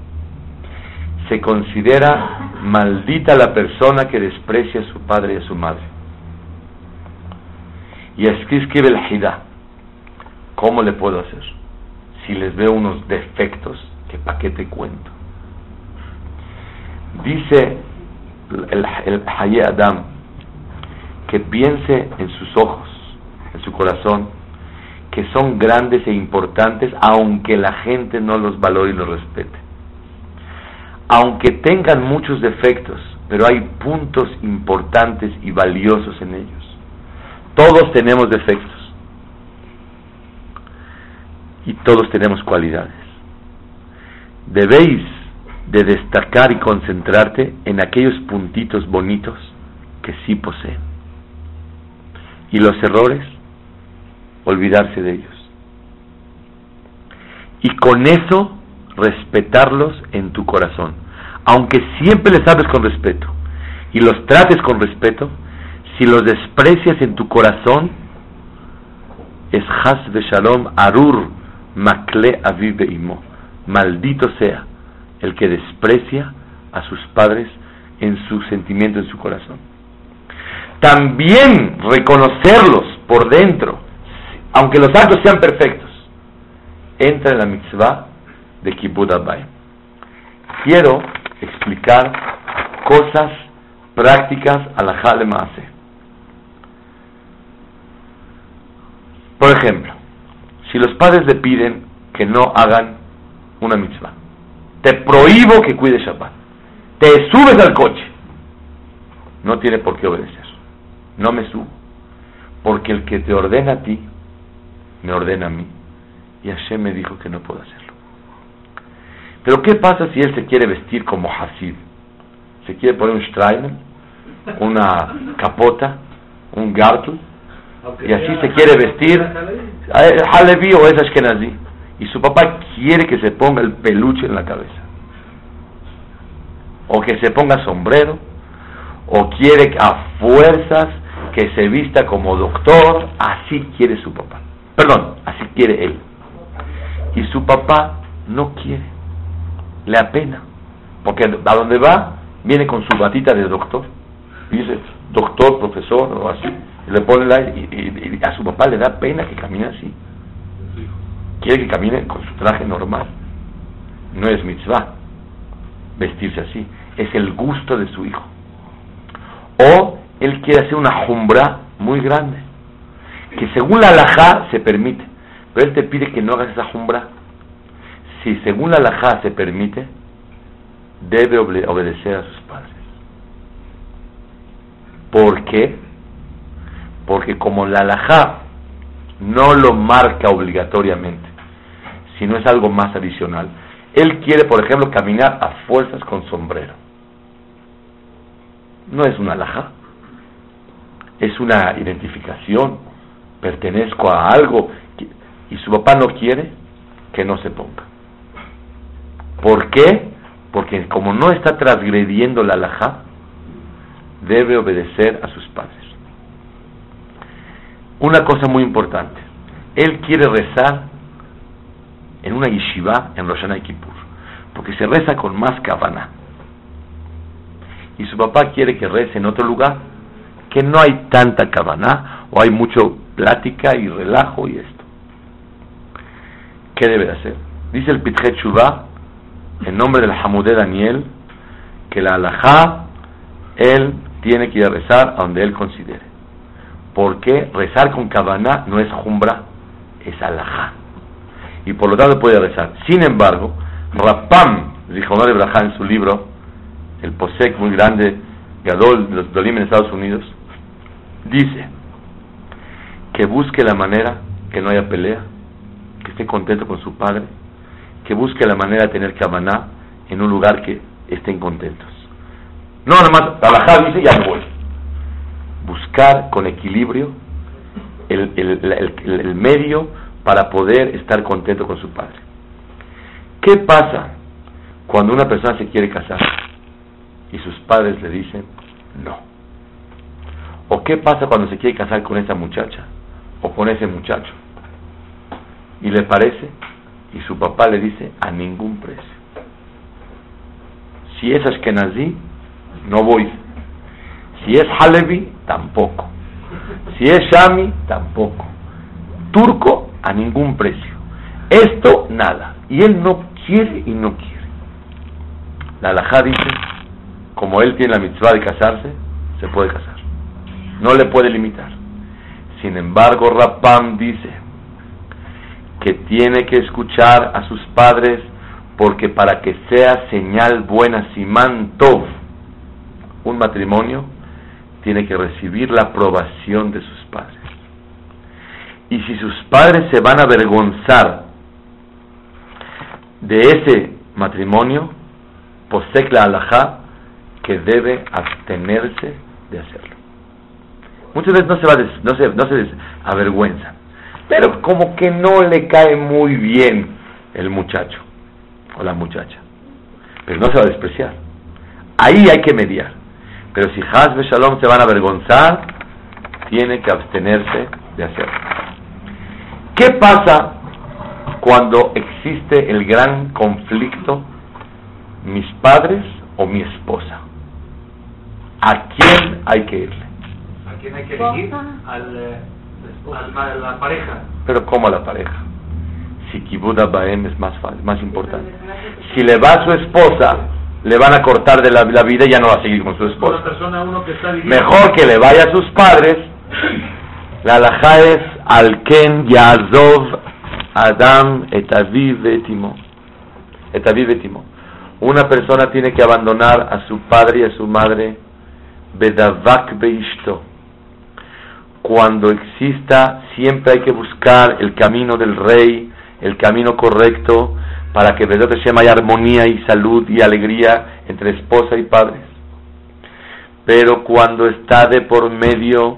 se considera maldita la persona que desprecia a su padre y a su madre. Y así escribe el Hida. ¿Cómo le puedo hacer? Si les veo unos defectos, que qué te cuento. Dice el, el Adam que piense en sus ojos en su corazón que son grandes e importantes aunque la gente no los valore y los respete. Aunque tengan muchos defectos, pero hay puntos importantes y valiosos en ellos. Todos tenemos defectos y todos tenemos cualidades. Debéis de destacar y concentrarte en aquellos puntitos bonitos que sí poseen. Y los errores olvidarse de ellos. Y con eso respetarlos en tu corazón. Aunque siempre les hables con respeto y los trates con respeto, si los desprecias en tu corazón, es has de shalom arur makle avive imo. Maldito sea el que desprecia a sus padres en su sentimiento, en su corazón. También reconocerlos por dentro aunque los actos sean perfectos, entra en la mitzvah de Kibbutz Abayim. Quiero explicar cosas prácticas a la Jale Por ejemplo, si los padres le piden que no hagan una mitzvah, te prohíbo que cuides Shabbat, te subes al coche, no tiene por qué obedecer, no me subo, porque el que te ordena a ti me ordena a mí. Y Hashem me dijo que no puedo hacerlo. Pero ¿qué pasa si él se quiere vestir como Hasid? Se quiere poner un Streiner, una capota, un gartel, y así se quiere vestir, Halevi o es Ashkenazi. Y su papá quiere que se ponga el peluche en la cabeza. O que se ponga sombrero, o quiere a fuerzas que se vista como doctor, así quiere su papá. Perdón, así quiere él. Y su papá no quiere. Le apena. Porque a donde va, viene con su batita de doctor. dice, doctor, profesor, o así. Y le pone la, y, a su papá le da pena que camine así. quiere que camine con su traje normal. No es mitzvah vestirse así, es el gusto de su hijo. O él quiere hacer una jumbra muy grande, que según la alajá se permite, pero él te pide que no hagas esa jumbra. Si según la alajá se permite, debe obedecer a sus padres. ¿Por qué? Porque como la alajá no lo marca obligatoriamente, sino es algo más adicional, él quiere, por ejemplo, caminar a fuerzas con sombrero. No es una alhaja, es una identificación. Pertenezco a algo y su papá no quiere que no se ponga. ¿Por qué? Porque como no está transgrediendo la alhaja, debe obedecer a sus padres. Una cosa muy importante, él quiere rezar en una yeshiva en Rosh y Kippur, porque se reza con más cabana. Y su papá quiere que rece en otro lugar, que no hay tanta cabana, o hay mucho plática y relajo y esto. ¿Qué debe hacer? Dice el Shuvah, en nombre del Hamudé Daniel, que la alajá, él tiene que ir a rezar a donde él considere. Porque rezar con cabana no es jumbra, es alajá y por lo tanto puede rezar. Sin embargo, Rapam, dijo de en su libro, el Posek muy grande, Gadol de los Dolim en Estados Unidos, dice que busque la manera que no haya pelea, que esté contento con su padre, que busque la manera de tener Kavaná en un lugar que estén contentos. No, nada más, Alajá dice, ya me voy. Buscar con equilibrio el, el, el medio para poder estar contento con su padre. ¿Qué pasa cuando una persona se quiere casar y sus padres le dicen no? ¿O qué pasa cuando se quiere casar con esa muchacha o con ese muchacho? Y le parece y su papá le dice a ningún precio. Si es Ashkenazi, no voy. Si es Halevi, tampoco. Si es Shami, tampoco. Turco, a ningún precio. Esto, nada. Y él no quiere y no quiere. La alajá dice, como él tiene la mitzvah de casarse, se puede casar. No le puede limitar. Sin embargo, Rapam dice que tiene que escuchar a sus padres porque para que sea señal buena, Simán Tov, un matrimonio, tiene que recibir la aprobación de sus padres. Y si sus padres se van a avergonzar de ese matrimonio, posee la alajá que debe abstenerse de hacerlo. Muchas veces no se, va no se, no se avergüenza, pero como que no le cae muy bien el muchacho o la muchacha, pero no se va a despreciar. Ahí hay que mediar. Pero si Shalom se van a avergonzar, tiene que abstenerse de hacerlo. ¿Qué pasa cuando existe el gran conflicto mis padres o mi esposa? ¿A quién hay que irle? ¿A quién hay que elegir? Al, eh, a la pareja. Pero ¿cómo a la pareja? Si Kibuda Baem es más, más importante. Si le va a su esposa, le van a cortar de la, vida y ya no va a seguir con su esposa. Mejor que le vaya a sus padres. La alajá es al ken yazov Adam etaviv etimo. Etaviv etimo. Una persona tiene que abandonar a su padre y a su madre bedavak beishto. Cuando exista, siempre hay que buscar el camino del rey, el camino correcto, para que Bedot Hashem haya armonía y salud y alegría entre esposa y padres. Pero cuando está de por medio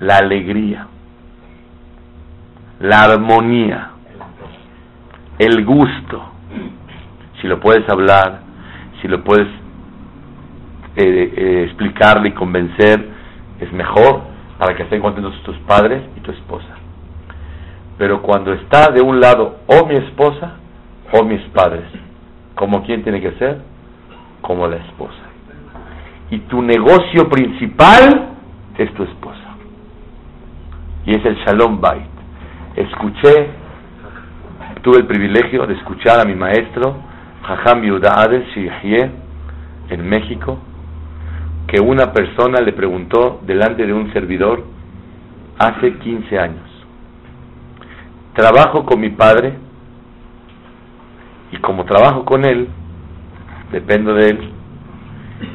la alegría, la armonía, el gusto, si lo puedes hablar, si lo puedes eh, eh, explicarle y convencer, es mejor para que estén contentos tus padres y tu esposa. Pero cuando está de un lado o mi esposa o mis padres, como quién tiene que ser? Como la esposa. Y tu negocio principal es tu esposa. Y es el Shalom Bait escuché tuve el privilegio de escuchar a mi maestro, Jajam Yudades Shihye, en México, que una persona le preguntó delante de un servidor hace 15 años. Trabajo con mi padre y como trabajo con él, dependo de él,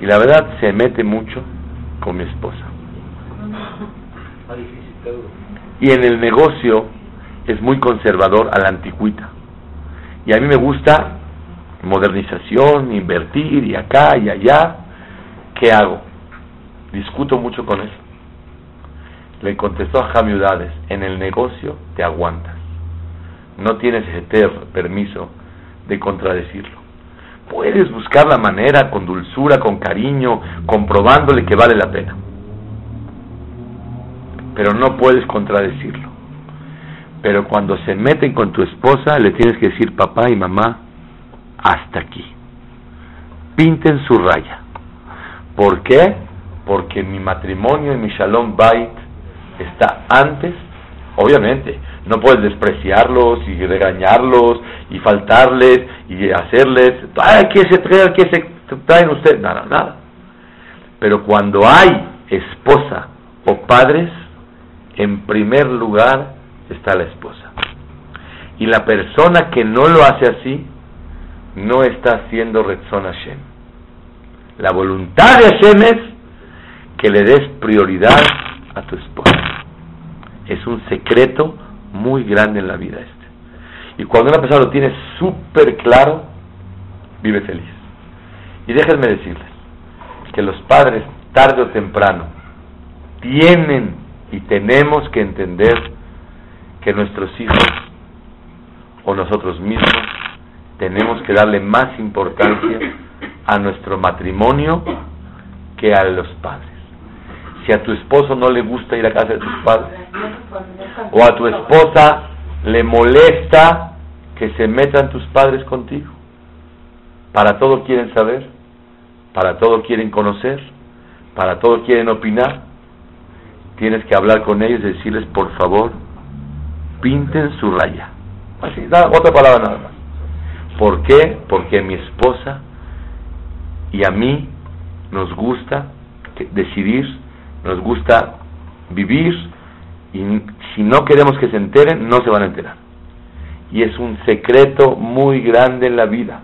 y la verdad se mete mucho con mi esposa. Y en el negocio es muy conservador a la antigüita. Y a mí me gusta modernización, invertir y acá y allá. ¿Qué hago? Discuto mucho con él. Le contestó a Jamiudades, en el negocio te aguantas. No tienes ese permiso de contradecirlo. Puedes buscar la manera con dulzura, con cariño, comprobándole que vale la pena. Pero no puedes contradecirlo. Pero cuando se meten con tu esposa, le tienes que decir, papá y mamá, hasta aquí. Pinten su raya. ¿Por qué? Porque mi matrimonio y mi shalom bait está antes, obviamente, no puedes despreciarlos y regañarlos y faltarles y hacerles, ay, ¿qué se traen, qué se traen ustedes? Nada, nada. Pero cuando hay esposa o padres, en primer lugar está la esposa. Y la persona que no lo hace así, no está haciendo Retzon Hashem. La voluntad de Hashem es que le des prioridad a tu esposa. Es un secreto muy grande en la vida este. Y cuando una persona lo tiene súper claro, vive feliz. Y déjenme decirles que los padres, tarde o temprano, tienen y tenemos que entender que nuestros hijos o nosotros mismos tenemos que darle más importancia a nuestro matrimonio que a los padres. Si a tu esposo no le gusta ir a casa de tus padres, o a tu esposa le molesta que se metan tus padres contigo, para todo quieren saber, para todo quieren conocer, para todo quieren opinar, tienes que hablar con ellos y decirles, por favor, pinten su raya. Así, otra palabra nada más. ¿Por qué? Porque mi esposa y a mí nos gusta decidir, nos gusta vivir y si no queremos que se enteren, no se van a enterar. Y es un secreto muy grande en la vida.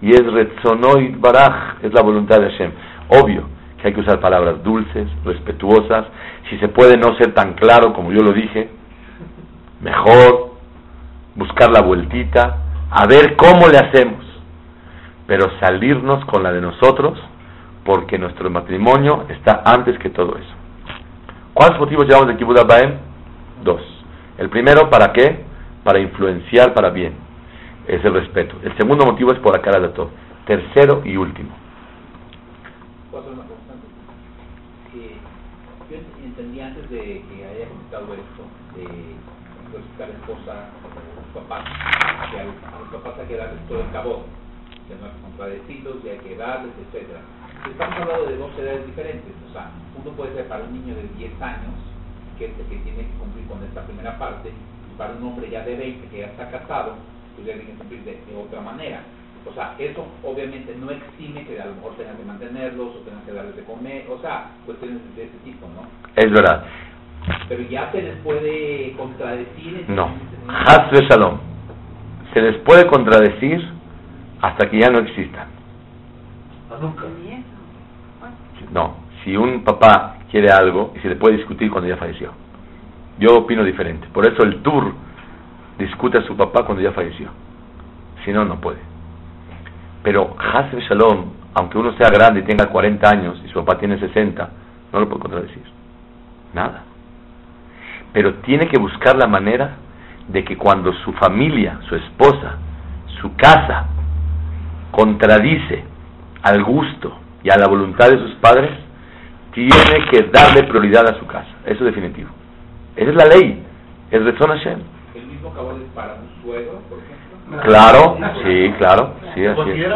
Y es Retzonoid Baraj, es la voluntad de Hashem. Obvio que hay que usar palabras dulces, respetuosas. Si se puede no ser tan claro como yo lo dije, mejor buscar la vueltita, a ver cómo le hacemos, pero salirnos con la de nosotros, porque nuestro matrimonio está antes que todo eso. ¿Cuántos motivos llevamos de Kibbutz Baem? Dos. El primero, ¿para qué? Para influenciar para bien. Es el respeto. El segundo motivo es por la cara de todo. Tercero y último. Yo entendí antes de que haya comentado esto, de la esposa papás, que a los, papás hay que darles todo el cabo, que no hay que contradecirlos, y hay que darles, etcétera. Estamos hablando de dos edades diferentes, o sea, uno puede ser para un niño de 10 años, que es el que tiene que cumplir con esta primera parte, y para un hombre ya de 20 que ya está casado, pues ya tiene que cumplir de, otra manera. O sea, eso obviamente no exime que a lo mejor tengan que mantenerlos o tengan que darles de comer, o sea, cuestiones de ese tipo, ¿no? Es verdad. Pero ya se les puede contradecir. No. Haz de Shalom. Se les puede contradecir hasta que ya no existan. Nunca. No. Si un papá quiere algo y se le puede discutir cuando ya falleció. Yo opino diferente. Por eso el tour discute a su papá cuando ya falleció. Si no, no puede. Pero Hasbe Shalom, aunque uno sea grande y tenga 40 años y su papá tiene 60, no lo puede contradecir. Nada pero tiene que buscar la manera de que cuando su familia, su esposa, su casa contradice al gusto y a la voluntad de sus padres, tiene que darle prioridad a su casa. Eso es definitivo. Esa es la ley. Es Rezon Hashem. ¿El mismo cabal es para un suegro, por ejemplo? Claro, sí, claro. Sí, así es.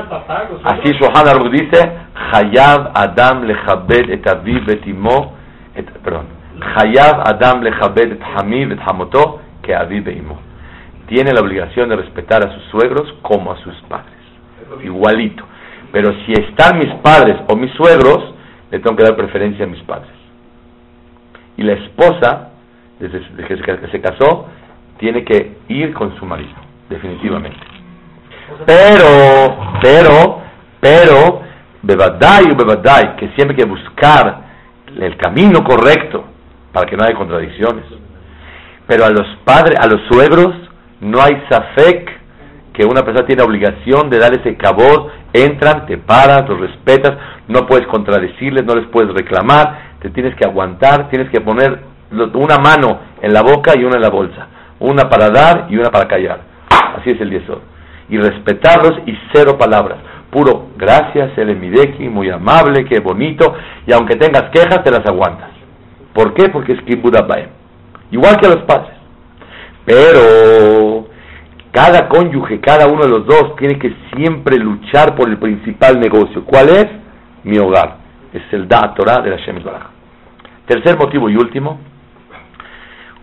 Así Shohan dice, Hayab Adam lechabed et aviv et imo, et, perdón, Hayav Adam lechabed et hamiv et hamoto que aviv beimo. tiene la obligación de respetar a sus suegros como a sus padres. Igualito. Pero si están mis padres o mis suegros, le tengo que dar preferencia a mis padres. Y la esposa, desde que se casó, tiene que ir con su marido, definitivamente. Pero, pero, pero, bebadai o bebadai, que siempre hay que buscar el camino correcto para que no haya contradicciones. Pero a los padres, a los suegros, no hay safek que una persona tiene obligación de dar ese cabot, entran, te paras, los respetas, no puedes contradecirles, no les puedes reclamar, te tienes que aguantar, tienes que poner una mano en la boca y una en la bolsa, una para dar y una para callar. Así es el diezor. Y respetarlos y cero palabras. Puro, gracias, el emideki, muy amable, qué bonito, y aunque tengas quejas, te las aguantas. ¿Por qué? Porque es Kibudabaem. Igual que a los padres. Pero cada cónyuge, cada uno de los dos, tiene que siempre luchar por el principal negocio. ¿Cuál es? Mi hogar. Es el Da Torah de la Shem Tercer motivo y último,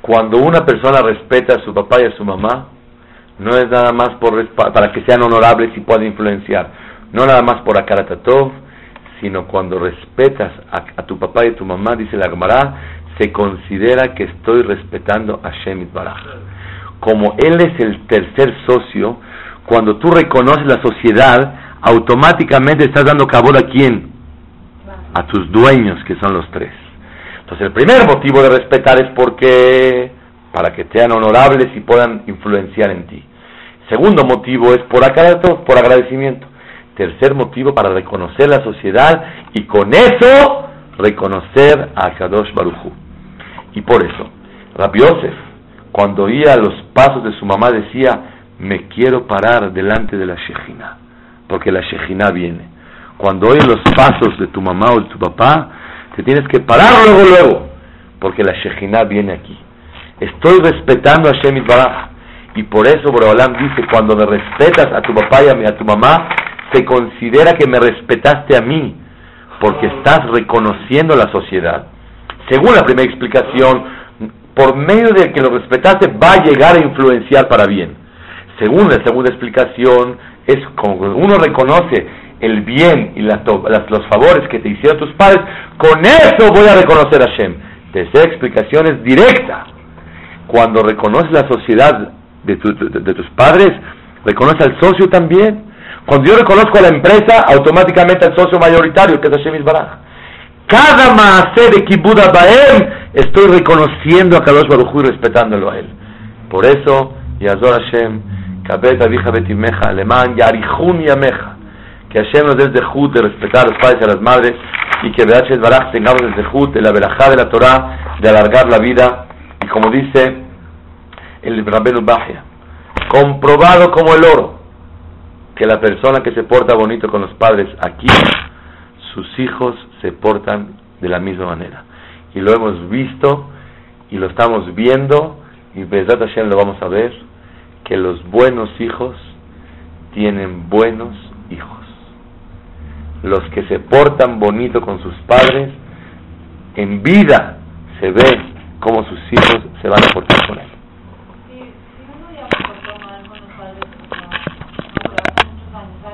cuando una persona respeta a su papá y a su mamá, no es nada más por, para que sean honorables y puedan influenciar, no nada más por Akaratatov, sino cuando respetas a, tu papá y a tu mamá, dice la Gemara, se considera que estoy respetando a Shemit Baraj. Como él es el tercer socio, cuando tú reconoces la sociedad, automáticamente estás dando cabo a quién? A tus dueños, que son los tres. Entonces, el primer motivo de respetar es porque para que sean honorables y puedan influenciar en ti. Segundo motivo es por, por agradecimiento. Tercer motivo para reconocer la sociedad y con eso reconocer a Kadosh Baruchu. Y por eso, Rabbi Yosef, cuando oía los pasos de su mamá, decía, me quiero parar delante de la Shejina, porque la Shejina viene. Cuando oyes los pasos de tu mamá o de tu papá, te tienes que parar luego, luego, porque la Shejina viene aquí. Estoy respetando a Shemit Baraj. Y por eso Borobalam dice, cuando me respetas a tu papá y a tu mamá, se considera que me respetaste a mí, porque estás reconociendo la sociedad. Según la primera explicación, por medio de que lo respetaste va a llegar a influenciar para bien. Según la segunda explicación, es como uno reconoce el bien y las, los favores que te hicieron tus padres, con eso voy a reconocer a Shem. Tercera explicación es directa. Cuando reconoces la sociedad de, tus padres, reconoce al socio también. Cuando yo reconozco a la empresa, automáticamente al socio mayoritario, que es Hashem Baraj. Cada maase de Kibuda Baem, estoy reconociendo a Kadosh Baruj y respetándolo a él. Por eso, Yazor Hashem, Kabet Abija Betimeja, Alemán, Yarihun Yameja. Que Hashem nos dé el zehut de respetar a los padres y a las madres y que Be'achet Baraj tengamos el zehut de la verajá de la Torah, de alargar la vida. Y como dice el Rabbenu Bajia, comprobado como el oro, que la persona que se porta bonito con los padres aquí, sus hijos se portan de la misma manera. Y lo hemos visto y lo estamos viendo y Bezat Hashem lo vamos a ver, que los buenos hijos tienen buenos hijos. Los que se portan bonito con sus padres, en vida se ve cómo sus hijos se van a portar con él.